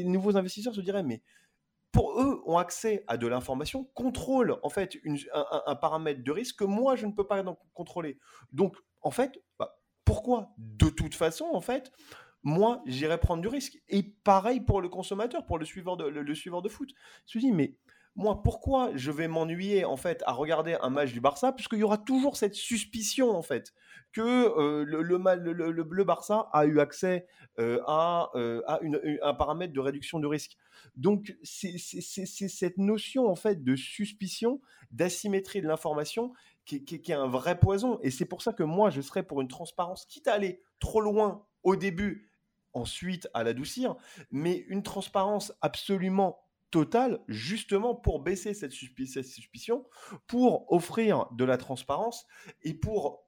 nouveaux investisseurs se diraient, mais pour eux, ont accès à de l'information, contrôlent en fait un, paramètre de risque que moi, je ne peux pas contrôler. Donc, en fait, bah, pourquoi? De toute façon, en fait, moi, j'irai prendre du risque. Et pareil pour le consommateur, pour le suiveur de, le, de foot. Je me dis, mais moi, pourquoi je vais m'ennuyer en fait à regarder un match du Barça? Puisqu'il y aura toujours cette suspicion en fait que euh, le, le, le, Barça a eu accès euh, à, euh, à une, un paramètre de réduction de risque. Donc, c'est cette notion en fait de suspicion, d'asymétrie de l'information qui, qui, est un vrai poison. Et c'est pour ça que moi, je serais pour une transparence, quitte à aller trop loin au début ensuite à l'adoucir, mais une transparence absolument totale, justement pour baisser cette, suspicion, pour offrir de la transparence et pour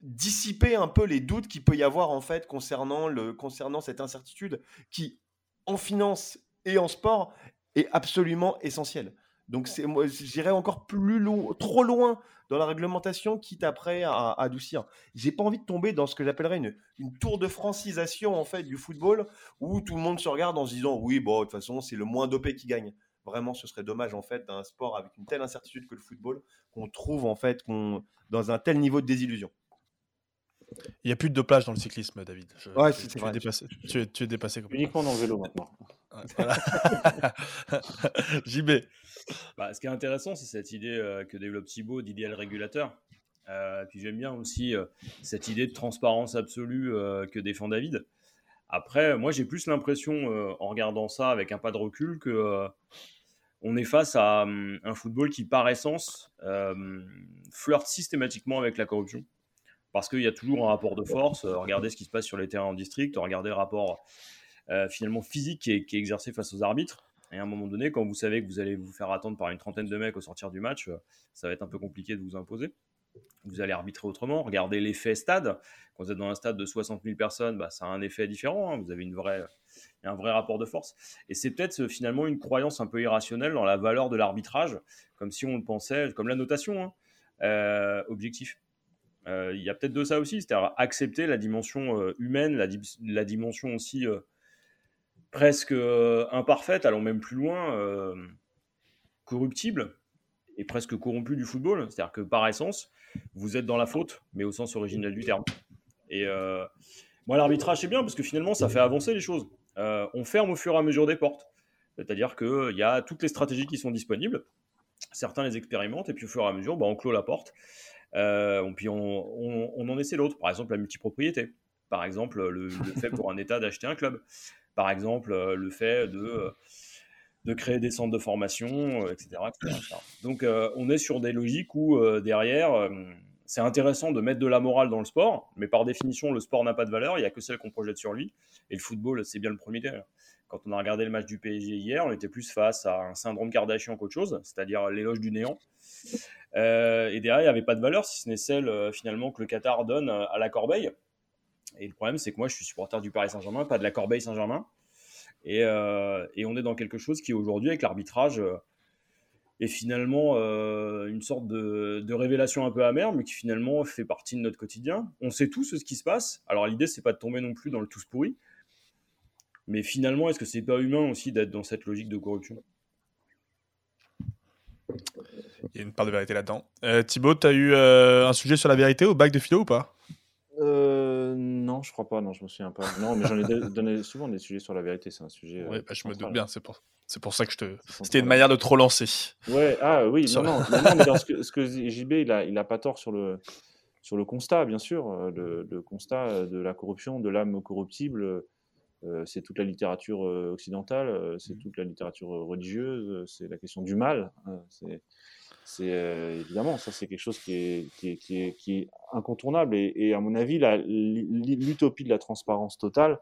dissiper un peu les doutes qu'il peut y avoir en fait concernant, le, concernant cette incertitude qui, en finance et en sport, est absolument essentielle. Donc c'est moi j'irais encore plus trop loin dans la réglementation, quitte après à, adoucir. J'ai pas envie de tomber dans ce que j'appellerais une, une, tour de francisation en fait du football où tout le monde se regarde en se disant oui bon de toute façon c'est le moins dopé qui gagne. Vraiment, ce serait dommage en fait d'un sport avec une telle incertitude que le football qu'on trouve en fait qu'on dans un tel niveau de désillusion. Il n'y a plus de dopage dans le cyclisme, David. ouais, tu, es dépassé, tu, es, tu es dépassé Uniquement dans le vélo maintenant. JB. Bah, ce qui est intéressant, c'est cette idée euh, que développe Thibaut d'idéal régulateur. Euh, puis j'aime bien aussi euh, cette idée de transparence absolue que défend David. Après, moi j'ai plus l'impression, en regardant ça avec un pas de recul, que on est face à hum, un football qui, par essence, flirte systématiquement avec la corruption. Parce qu'il y a toujours un rapport de force. regardez ce qui se passe sur les terrains en district, regardez le rapport finalement physique qui est, exercé face aux arbitres. Et à un moment donné, quand vous savez que vous allez vous faire attendre par une trentaine de mecs au sortir du match, ça va être un peu compliqué de vous imposer vous allez arbitrer autrement. Regardez l'effet stade. Quand vous êtes dans un stade de 60 000 personnes, bah, ça a un effet différent. Hein. Vous avez une vraie, un vrai rapport de force. Et c'est peut-être euh, finalement une croyance un peu irrationnelle dans la valeur de l'arbitrage, comme si on le pensait, comme la notation, hein, euh, objectif. Euh, il y a peut-être de ça aussi, c'est-à-dire accepter la dimension humaine, la, dimension aussi presque imparfaite, allons même plus loin, corruptible et presque corrompue du football. C'est-à-dire que par essence, vous êtes dans la faute, mais au sens original du terme. Et euh, moi, l'arbitrage, c'est bien parce que finalement, ça fait avancer les choses. Euh, on ferme au fur et à mesure des portes. C'est-à-dire qu'il y a toutes les stratégies qui sont disponibles. Certains les expérimentent et puis au fur et à mesure, bah, on clôt la porte. Euh, puis on, on, en essaie l'autre. Par exemple, la multipropriété. Par exemple, le, fait pour un État d'acheter un club. Par exemple, le fait de de créer des centres de formation, etc. Euh, Donc euh, on est sur des logiques où euh, derrière, c'est intéressant de mettre de la morale dans le sport, mais par définition, le sport n'a pas de valeur, il n'y a que celle qu'on projette sur lui. Et le football, c'est bien le premier derrière. Quand on a regardé le match du PSG hier, on était plus face à un syndrome Kardashian qu'autre chose, c'est-à-dire l'éloge du néant. et derrière, il n'y avait pas de valeur, si ce n'est celle finalement que le Qatar donne à la Corbeille. Et le problème, c'est que moi, je suis supporter du Paris Saint-Germain, pas de la Corbeille Saint-Germain. Euh, et, on est dans quelque chose qui aujourd'hui, avec l'arbitrage, euh, est finalement euh, une sorte de, révélation un peu amère, mais qui finalement fait partie de notre quotidien. On sait tous ce qui se passe. Alors l'idée, c'est pas de tomber non plus dans le tous pourri, mais finalement, est-ce que c'est pas humain aussi d'être dans cette logique de corruption? Il y a une part de vérité là-dedans. Thibaut, tu as eu un sujet sur la vérité au bac de philo ou pas? Euh, non, je crois pas, non, je me souviens pas. Non, mais j'en ai donné souvent des sujets sur la vérité, c'est un sujet. Ouais, bah, je me doute bien, c'est pour, c'est pour ça que je te. C'était une manière de trop lancer. Ouais, ah oui, non, non, non, mais dans ce que, ce que JB, il a, il a pas tort sur le, sur le constat, bien sûr. Euh, le, le constat de la corruption, de l'âme corruptible, euh, c'est toute la littérature occidentale, c'est mmh. toute la littérature religieuse, c'est la question du mal. Hein, c'est euh, évidemment ça c'est quelque chose qui est, qui est, qui est, qui est incontournable et, et, à mon avis l'utopie de la transparence totale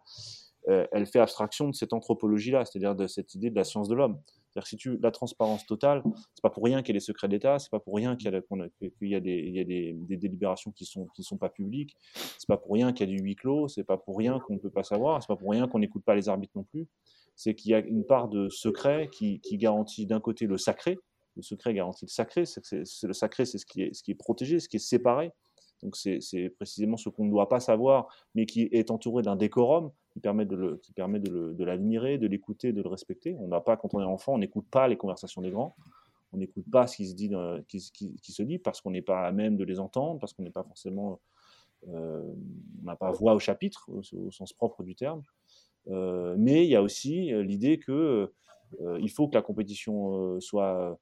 euh, elle fait abstraction de cette anthropologie là c'est-à-dire de cette idée de la science de l'homme c'est-à-dire si tu la transparence totale c'est pas pour rien qu'il y a des secrets d'État c'est pas pour rien qu'il y a, des, délibérations qui sont qui sont pas publiques c'est pas pour rien qu'il y a du huis clos c'est pas pour rien qu'on ne peut pas savoir c'est pas pour rien qu'on n'écoute pas les arbitres non plus c'est qu'il y a une part de secret qui, qui garantit d'un côté le sacré le secret garantit le sacré. C'est, le sacré, c'est ce qui est, ce qui est protégé, ce qui est séparé. Donc c'est, précisément ce qu'on ne doit pas savoir, mais qui est entouré d'un décorum qui permet de, le, qui permet de, l'admirer, de l'écouter, de le respecter. On n'a pas, quand on est enfant, on n'écoute pas les conversations des grands. On n'écoute pas ce qui se dit, qui, qui, se dit parce qu'on n'est pas à même de les entendre, parce qu'on n'est pas forcément, euh, on n'a pas voix au chapitre au, sens propre du terme. Euh, mais il y a aussi euh, l'idée que il faut que la compétition soit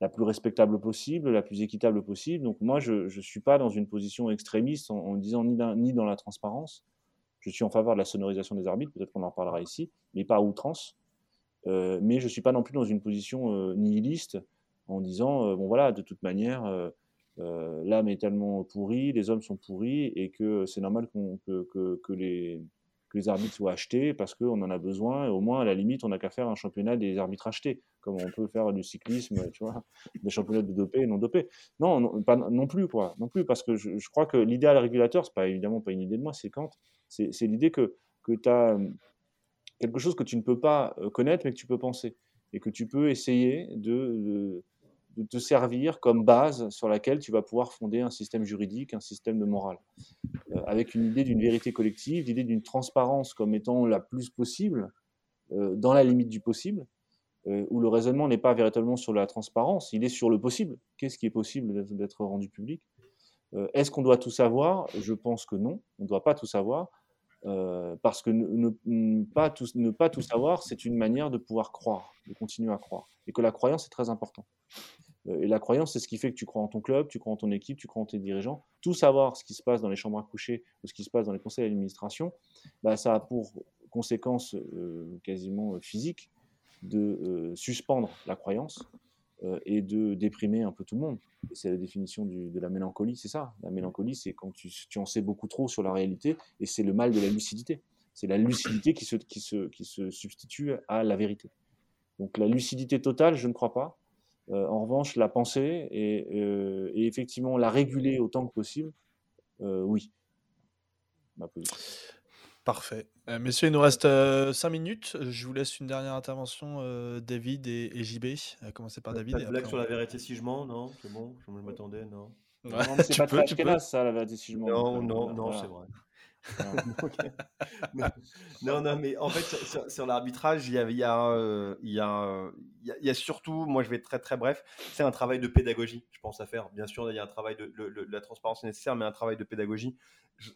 la plus respectable possible, la plus équitable possible. Donc moi, je ne suis pas dans une position extrémiste en, disant ni, ni, dans la transparence. Je suis en faveur de la sonorisation des arbitres, peut-être qu'on en reparlera ici, mais pas à outrance. Euh, mais je ne suis pas non plus dans une position euh, nihiliste en disant, euh, bon voilà, de toute manière, l'âme est tellement pourrie, les hommes sont pourris, et que c'est normal que, les arbitres soient achetés parce qu'on en a besoin. Et au moins, à la limite, on n'a qu'à faire un championnat des arbitres achetés, comme on peut faire du cyclisme, tu vois, des championnats de dopés et non dopés. Non, non, pas, non plus, quoi. Non plus, parce que je, crois que l'idéal régulateur, c'est pas évidemment pas une idée de moi, c'est quand c'est l'idée que, que tu as euh, quelque chose que tu ne peux pas euh, connaître, mais que tu peux penser. Et que tu peux essayer de de te servir comme base sur laquelle tu vas pouvoir fonder un système juridique, un système de morale, euh, avec une idée d'une vérité collective, l'idée d'une transparence comme étant la plus possible, dans la limite du possible, où le raisonnement n'est pas véritablement sur la transparence, il est sur le possible. Qu'est-ce qui est possible d'être rendu public? Est-ce qu'on doit tout savoir? Je pense que non, on ne doit pas tout savoir. Parce que ne, pas tout, savoir, c'est une manière de pouvoir croire, de continuer à croire. Et que la croyance est très importante. Euh, et la croyance, c'est ce qui fait que tu crois en ton club, tu crois en ton équipe, tu crois en tes dirigeants. Tout savoir ce qui se passe dans les chambres à coucher ou ce qui se passe dans les conseils d'administration, bah, ça a pour conséquence euh, quasiment euh, physique de suspendre la croyance et de déprimer un peu tout le monde. C'est la définition de la mélancolie, c'est ça. La mélancolie, c'est quand tu, en sais beaucoup trop sur la réalité, et c'est le mal de la lucidité. C'est la lucidité qui se, qui, se, qui se substitue à la vérité. Donc la lucidité totale, je ne crois pas. en revanche, la pensée et, et, effectivement la réguler autant que possible, oui. Parfait. Euh, messieurs, il nous reste 5 euh, minutes. Je vous laisse une dernière intervention, euh, David et, JB. commencer par David. Pas de blague sur la vérité si je mens, non? C'est bon, je m'attendais, non. non c'est pas peux, très ça, la vérité si je mens. Non, non, non, c'est vrai. non, non, mais en fait, sur, l'arbitrage, il y a, y, a, il y, a, surtout, moi je vais être très très bref, c'est un travail de pédagogie, je pense, à faire. Bien sûr, il y a un travail de, la transparence nécessaire, mais un travail de pédagogie. Je,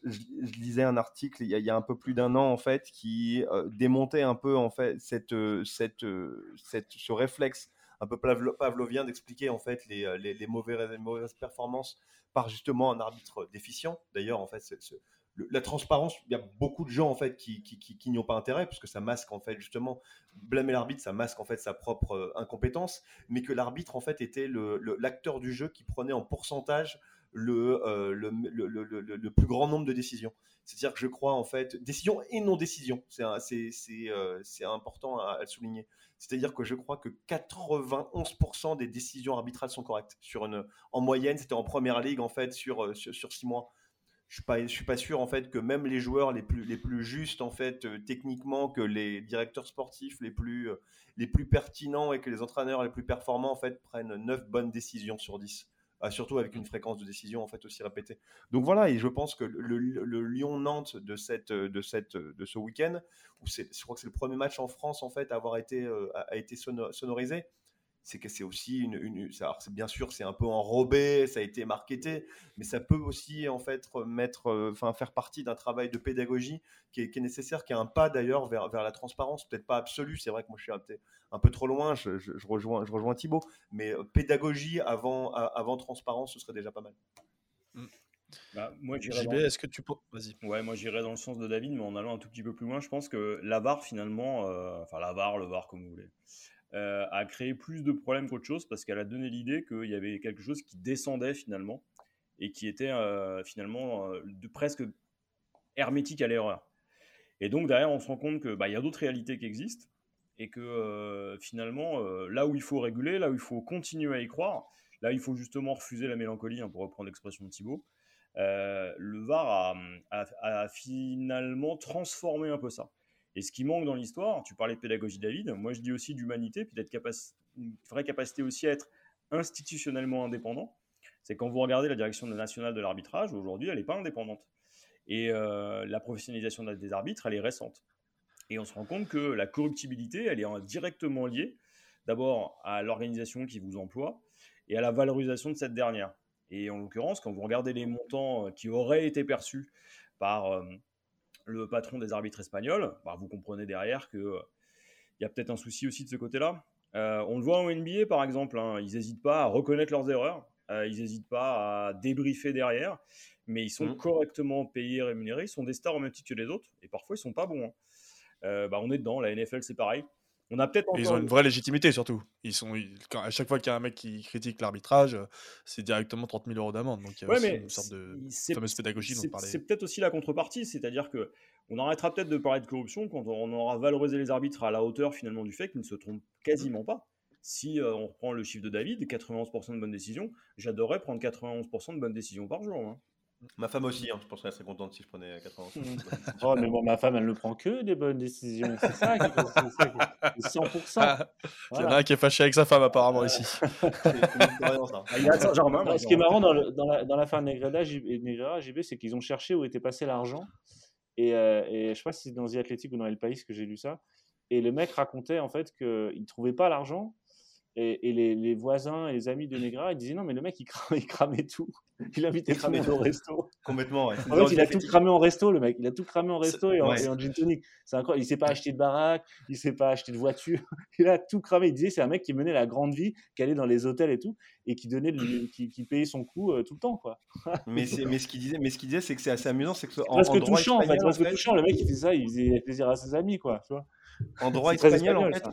lisais un article il y, a, un peu plus d'un an, en fait, qui démontait un peu, en fait, cette, ce réflexe un peu pavlovien d'expliquer, en fait, les mauvaises performances par justement un arbitre déficient. D'ailleurs, en fait, ce, la transparence, il y a beaucoup de gens en fait qui, n'y ont pas intérêt parce que ça masque en fait justement blâmer l'arbitre, ça masque en fait sa propre euh, incompétence, mais que l'arbitre en fait était l'acteur du jeu qui prenait en pourcentage euh, le, plus grand nombre de décisions. C'est-à-dire que je crois en fait décision et non décision, c'est euh, important à, souligner. C'est-à-dire que je crois que 91% des décisions arbitrales sont correctes. Sur une, en moyenne, c'était en première ligue en fait sur six mois je ne suis pas sûr en fait que même les joueurs les plus les plus justes en fait euh, techniquement que les directeurs sportifs les plus euh, les plus pertinents et que les entraîneurs les plus performants en fait prennent 9 bonnes décisions sur 10 ah, surtout avec une fréquence de décision en fait aussi répétée. Donc voilà et je pense que le, Lyon Nantes de cette de cette de ce week-end où je crois que c'est le premier match en France en fait à avoir été euh, a été sonorisé c'est que c'est aussi une, une c'est bien sûr c'est un peu enrobé, ça a été marketé, mais ça peut aussi en fait mettre, euh, enfin faire partie d'un travail de pédagogie qui est, nécessaire, qui est un pas d'ailleurs vers, vers la transparence, peut-être pas absolue, c'est vrai que moi je suis un, un peu trop loin, je, rejoins je rejoins Thibaut, mais euh, pédagogie avant avant transparence, ce serait déjà pas mal. Mmh. Bah, moi, JB, est-ce que tu peux. Vas-y. Ouais, moi j'irais dans le sens de David, mais en allant un tout petit peu plus loin, je pense que la VAR finalement, euh, enfin la VAR, le VAR comme vous voulez, euh, a créé plus de problèmes qu'autre chose parce qu'elle a donné l'idée qu'il y avait quelque chose qui descendait finalement et qui était euh, finalement euh, presque hermétique à l'erreur. Et donc derrière, on se rend compte qu'il bah, y a d'autres réalités qui existent et que finalement, là où il faut réguler, là où il faut continuer à y croire, là où il faut justement refuser la mélancolie, hein, pour reprendre l'expression de Thibault, le VAR a, finalement transformé un peu ça. Et ce qui manque dans l'histoire, tu parlais de pédagogie David, moi je dis aussi d'humanité, puis d'être une vraie capacité aussi à être institutionnellement indépendant. C'est quand vous regardez la direction nationale de l'arbitrage, aujourd'hui elle n'est pas indépendante. Et euh, la professionnalisation des arbitres, elle est récente. Et on se rend compte que la corruptibilité, elle est directement liée d'abord à l'organisation qui vous emploie et à la valorisation de cette dernière. Et en l'occurrence, quand vous regardez les montants euh, qui auraient été perçus par euh, le patron des arbitres espagnols, bah, vous comprenez derrière qu'il euh, y a peut-être un souci aussi de ce côté-là. Euh, on le voit en NBA par exemple, hein, ils n'hésitent pas à reconnaître leurs erreurs, euh, ils n'hésitent pas à débriefer derrière, mais ils sont mmh. correctement payés, rémunérés, ils sont des stars au même titre que les autres, et parfois ils sont pas bons. Hein. Bah, on est dedans, la NFL c'est pareil. On a peut-être Ils ont une vraie légitimité surtout. Ils sont, quand, à chaque fois qu'il y a un mec qui critique l'arbitrage, c'est directement 30 000 euros d'amende. Donc il y a aussi une sorte de fameuse pédagogie dont on C'est peut-être aussi la contrepartie, c'est-à-dire que on arrêtera peut-être de parler de corruption quand on aura valorisé les arbitres à la hauteur finalement du fait qu'ils ne se trompent quasiment pas. Si euh, on reprend le chiffre de David, 91% de bonnes décisions, j'adorerais prendre 91% de bonnes décisions par jour. Hein. Ma femme aussi, hein, je pense qu'elle serait contente si je prenais 80. oh, mais bon, ma femme, elle ne prend que des bonnes décisions. C'est ça, qui, est 100%. Il y en a un qui est fâché avec sa femme, apparemment, ici. Ah, il y a Saint-Germain. Ce qui est marrant dans, le, dans, la, dans l'affaire Negreda, JB, c'est qu'ils ont cherché où était passé l'argent. Et, euh, et, je sais pas si c'est dans The Athletic ou dans El País que j'ai lu ça. Et le mec racontait en fait qu'il ne trouvait pas l'argent. Et, et les, les, voisins et les amis de Negra, ils disaient non, mais le mec, il cramait, il cramait tout. Il a invité cramer au resto. Complètement, ouais. En fait, il a tout cramé en resto, le mec. Il a tout cramé en resto et en, ouais. et en gin tonic. C'est incroyable. Il s'est pas acheté de baraque, il s'est pas acheté de voiture. Il a tout cramé. Il disait c'est un mec qui menait la grande vie, qui allait dans les hôtels et tout, et qui donnait, de- qui, qui payait son coup euh, tout le temps, quoi. Mais, ce qu'il disait, mais ce qu'il disait, c'est que c'est assez amusant, c'est que en, Parce que droit touchant, en fait. espagnol, Parce que en fait, touchant, le mec, il faisait ça, il faisait plaisir à ses amis, quoi. Tu vois. En droit espagnol, en fait,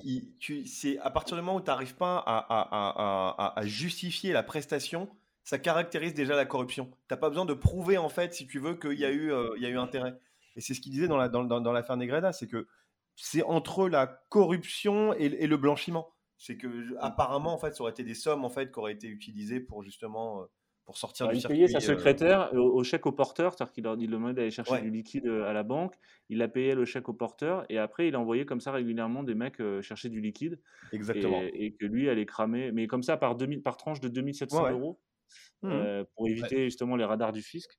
c'est à partir du moment où tu n'arrives pas à, à- à- à- à justifier la prestation, ça caractérise déjà la corruption. Tu n'as pas besoin de prouver, en fait, si tu veux, qu'il y, a eu, euh, il y a eu intérêt. Et c'est ce qu'il disait dans l'affaire la, dans, dans, dans Negreda, c'est que c'est entre la corruption et, et le blanchiment. C'est que, apparemment, en fait, ça aurait été des sommes, en fait, qui auraient été utilisées pour, justement, euh, pour sortir Alors, du il circuit. payait sa euh, secrétaire au, au chèque au porteur, c'est-à-dire qu'il leur- il demandait d'aller chercher Ouais. du liquide à la banque. Il a payé le chèque au porteur et après, il a envoyé comme ça régulièrement des mecs euh, chercher du liquide Exactement. et, et que lui allait cramer, mais comme ça par, 2000, par tranche de 2700 Ouais, ouais. euros Mhm. euh, pour éviter justement les radars du fisc.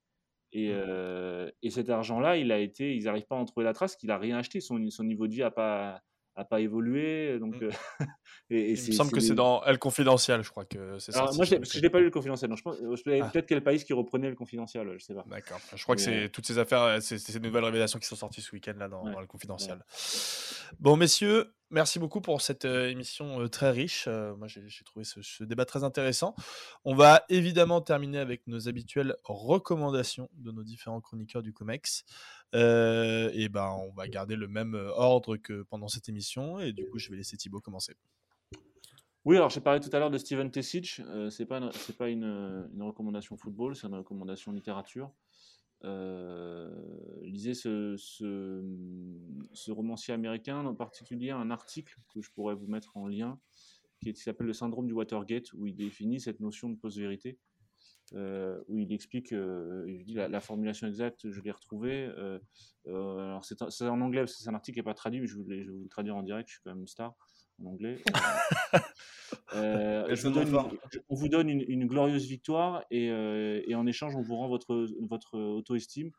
Et, Mmh. euh, et cet argent-là, il a été, ils n'arrivent pas à en trouver la trace, qu'il a rien acheté. Son, son niveau de vie n'a pas, a pas évolué. Donc, Mm. euh, et, et Il me semble que c'est dans Elle Confidentiel, je crois que c'est sorti moi, je parce que je n'ai pas lu le confidentiel. Donc, je pense, je savais Ah. peut-être quel pays qui reprenait le confidentiel, je sais pas. D'accord. Je crois que c'est euh, toutes ces affaires, euh, c'est des nouvelles révélations qui sont sorties ce week-end là dans, Ouais. dans le confidentiel. Bon, messieurs, merci beaucoup pour cette euh, émission euh, très riche. Euh, moi, j'ai j'ai trouvé ce, ce débat très intéressant. On va évidemment terminer avec nos habituelles recommandations de nos différents chroniqueurs du Comex. Euh, et ben, on va garder le même euh, ordre que pendant cette émission. Et du coup, je vais laisser Thibaut commencer. Oui, alors j'ai parlé tout à l'heure de Steven Tessic. Euh, c'est pas une- c'est pas une, une recommandation football, c'est une recommandation littérature. Euh, lisez ce, ce, ce romancier américain, en particulier un article que je pourrais vous mettre en lien, qui, est- qui s'appelle Le syndrome du Watergate, où il définit cette notion de post-vérité, euh, où il explique, euh, il dit la, la formulation exacte, je l'ai retrouvée. euh, euh, alors c'est en- c'est en anglais, parce que c'est un article qui n'est pas traduit, mais je, voulais- je vais vous le traduire en direct, je suis quand même une star en anglais. Euh, je vous donne je- on vous donne une, une glorieuse victoire et, euh, et en échange, on vous rend votre, votre auto-estime.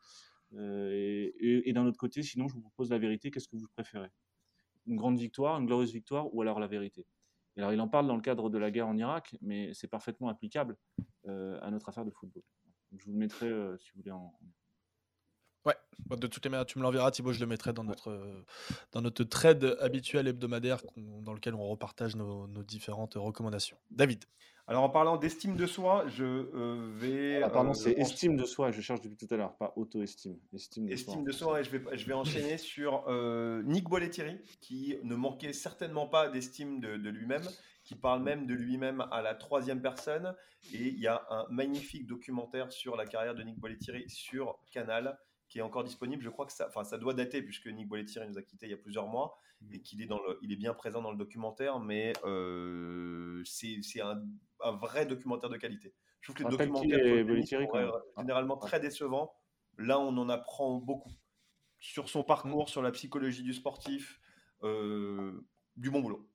Euh, et et- et d'un autre côté, sinon, je vous propose la vérité. Qu'est-ce que vous préférez? Une grande victoire, une glorieuse victoire ou alors la vérité? Alors, il en parle dans le cadre de la guerre en Irak, mais c'est parfaitement applicable euh, à notre affaire de football. Je vous le mettrai, euh, si vous voulez, en, Bon, De toutes les manières, tu me l'enverras, Thibaut, je le mettrai dans notre, euh, dans notre trade habituel hebdomadaire dans lequel on repartage nos, nos différentes recommandations. David. Alors, en parlant d'estime de soi, je euh, vais. Ah, pardon, euh, c'est estime de soi. Je cherche depuis tout à l'heure, pas auto-estime. Estime de Estime soi. de soi, et je vais, je vais enchaîner sur euh, Nick Bollettieri, qui ne manquait certainement pas d'estime de, de lui-même, qui parle même de lui-même à la troisième personne. Et il y a un magnifique documentaire sur la carrière de Nick Bollettieri sur Canal, qui est encore disponible. Je crois que ça, enfin, ça doit dater, puisque Nick Bollettieri nous a quittés il y a plusieurs mois, et qu'il est, dans le, il est bien présent dans le documentaire, mais euh, c'est c'est un, un vrai documentaire de qualité. Je trouve que les documentaires sont euh, généralement très décevants. Là, on en apprend beaucoup sur son parcours, sur la psychologie du sportif, euh, du bon boulot.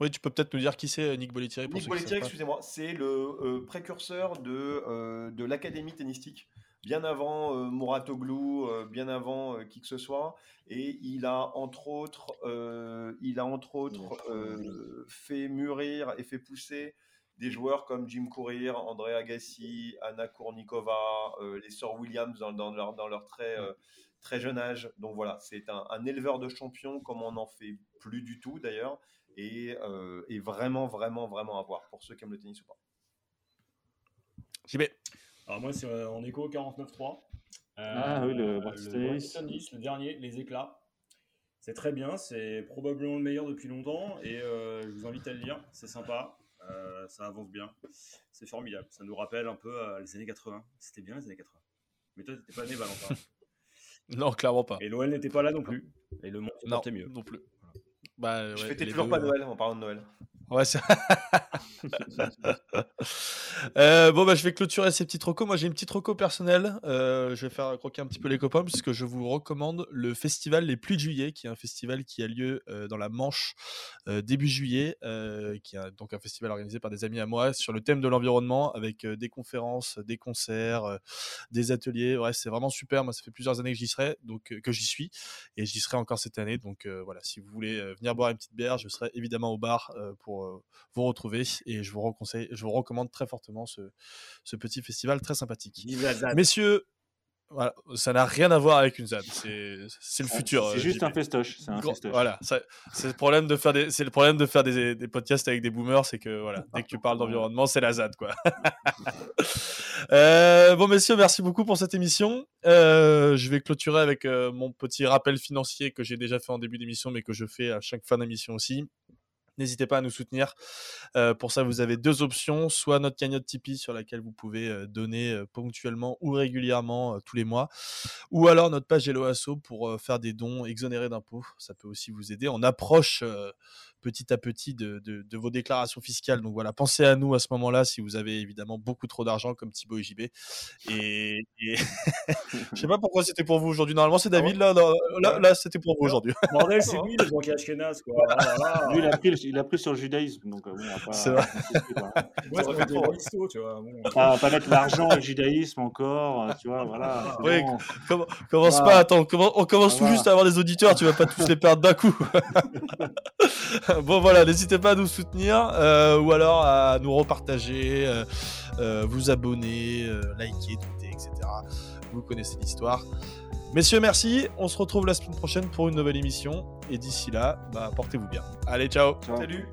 Oui, tu peux peut-être nous dire qui c'est Nick Bollettieri Nick Bollettieri, excusez-moi, c'est le euh, précurseur de, euh, de l'académie tennistique, bien avant euh, Mouratoglou, euh, bien avant euh, qui que ce soit, et il a entre autres, euh, il a entre autres euh, fait mûrir et fait pousser des joueurs comme Jim Courier, André Agassi, Anna Kournikova, euh, les sœurs Williams dans, dans leur, dans leur très, euh, très jeune âge. Donc voilà, c'est un, un éleveur de champions comme on n'en fait plus du tout d'ailleurs et, euh, et vraiment, vraiment, vraiment à voir pour ceux qui aiment le tennis ou pas. JB. Alors moi, c'est euh, en écho 49.3. Ah oui, le Euh, dernier, les éclats. C'est très bien, c'est probablement le meilleur depuis longtemps et euh, je vous invite à le lire, c'est sympa, euh, ça avance bien, c'est formidable. Ça nous rappelle un peu euh, les années 80. C'était bien les années 80. Mais toi, t'étais pas né, Valentin. Non, clairement pas. Et l'OL n'était pas là non plus. Et le monde portait mieux. non plus. Bah, Je fêtais toujours deux, pas. Noël en parlant de Noël. Ouais. Euh, bon, bah, je vais clôturer ces petites recos. Moi, j'ai une petite reco personnelle. Euh, je vais faire croquer un petit peu les copains puisque je vous recommande le festival Les Pluies de Juillet, qui est un festival qui a lieu euh, dans la Manche début juillet, qui est donc un festival organisé par des amis à moi sur le thème de l'environnement avec des conférences, des concerts, des ateliers. Ouais, c'est vraiment super. Moi, ça fait plusieurs années que j'y serai, donc que j'y suis et j'y serai encore cette année. Donc voilà, si vous voulez venir boire une petite bière, je serai évidemment au bar pour pour vous retrouver. Et je vous, reconseille, je vous recommande très fortement ce, ce petit festival très sympathique. Messieurs, voilà, ça n'a rien à voir avec une ZAD, c'est le Ah, futur. C'est euh, juste un festoche. Un. Voilà, c'est le problème de faire des, c'est le problème de faire des, des podcasts avec des boomers, c'est que voilà, dès que tu parles d'environnement, c'est la ZAD quoi. Euh, bon messieurs, merci beaucoup pour cette émission. Euh, je vais clôturer avec euh, mon petit rappel financier que j'ai déjà fait en début d'émission, mais que je fais à chaque fin d'émission aussi. N'hésitez pas à nous soutenir. Euh, pour ça, vous avez deux options soit notre cagnotte Tipeee sur laquelle vous pouvez euh, donner euh, ponctuellement ou régulièrement tous les mois, ou alors notre page Hello Asso pour faire des dons exonérés d'impôts. Ça peut aussi vous aider. On approche petit à petit de, de- de vos déclarations fiscales. Donc voilà, pensez à nous à ce moment-là si vous avez évidemment beaucoup trop d'argent comme Thibaut et JB. Et, et... je sais pas pourquoi c'était pour vous aujourd'hui. Normalement, c'est David. Là, là, là, là, c'était pour vous aujourd'hui. Bordel, c'est lui le banquier Ashkenaz, quoi. Ah, voilà. Lui, il a, pris, il a pris sur le judaïsme. Donc, bon, on va pas, C'est vrai. Moi, je prends des balistos, tu vois. Bon. pas, pas mettre l'argent et le judaïsme encore. euh, Tu vois, voilà. Oui, bon. Commence Ah. pas, attends, on commence, on commence Ah, tout voilà. juste à avoir des auditeurs, tu vas pas tous les perdre d'un coup. bon voilà, n'hésitez pas à nous soutenir euh, ou alors à nous repartager, euh, euh, vous abonner, euh, liker, tweeter, etc. Vous connaissez l'histoire. Messieurs, merci. On se retrouve la semaine prochaine pour une nouvelle émission. Et d'ici là, bah, portez-vous bien. Allez, ciao. Ciao. Salut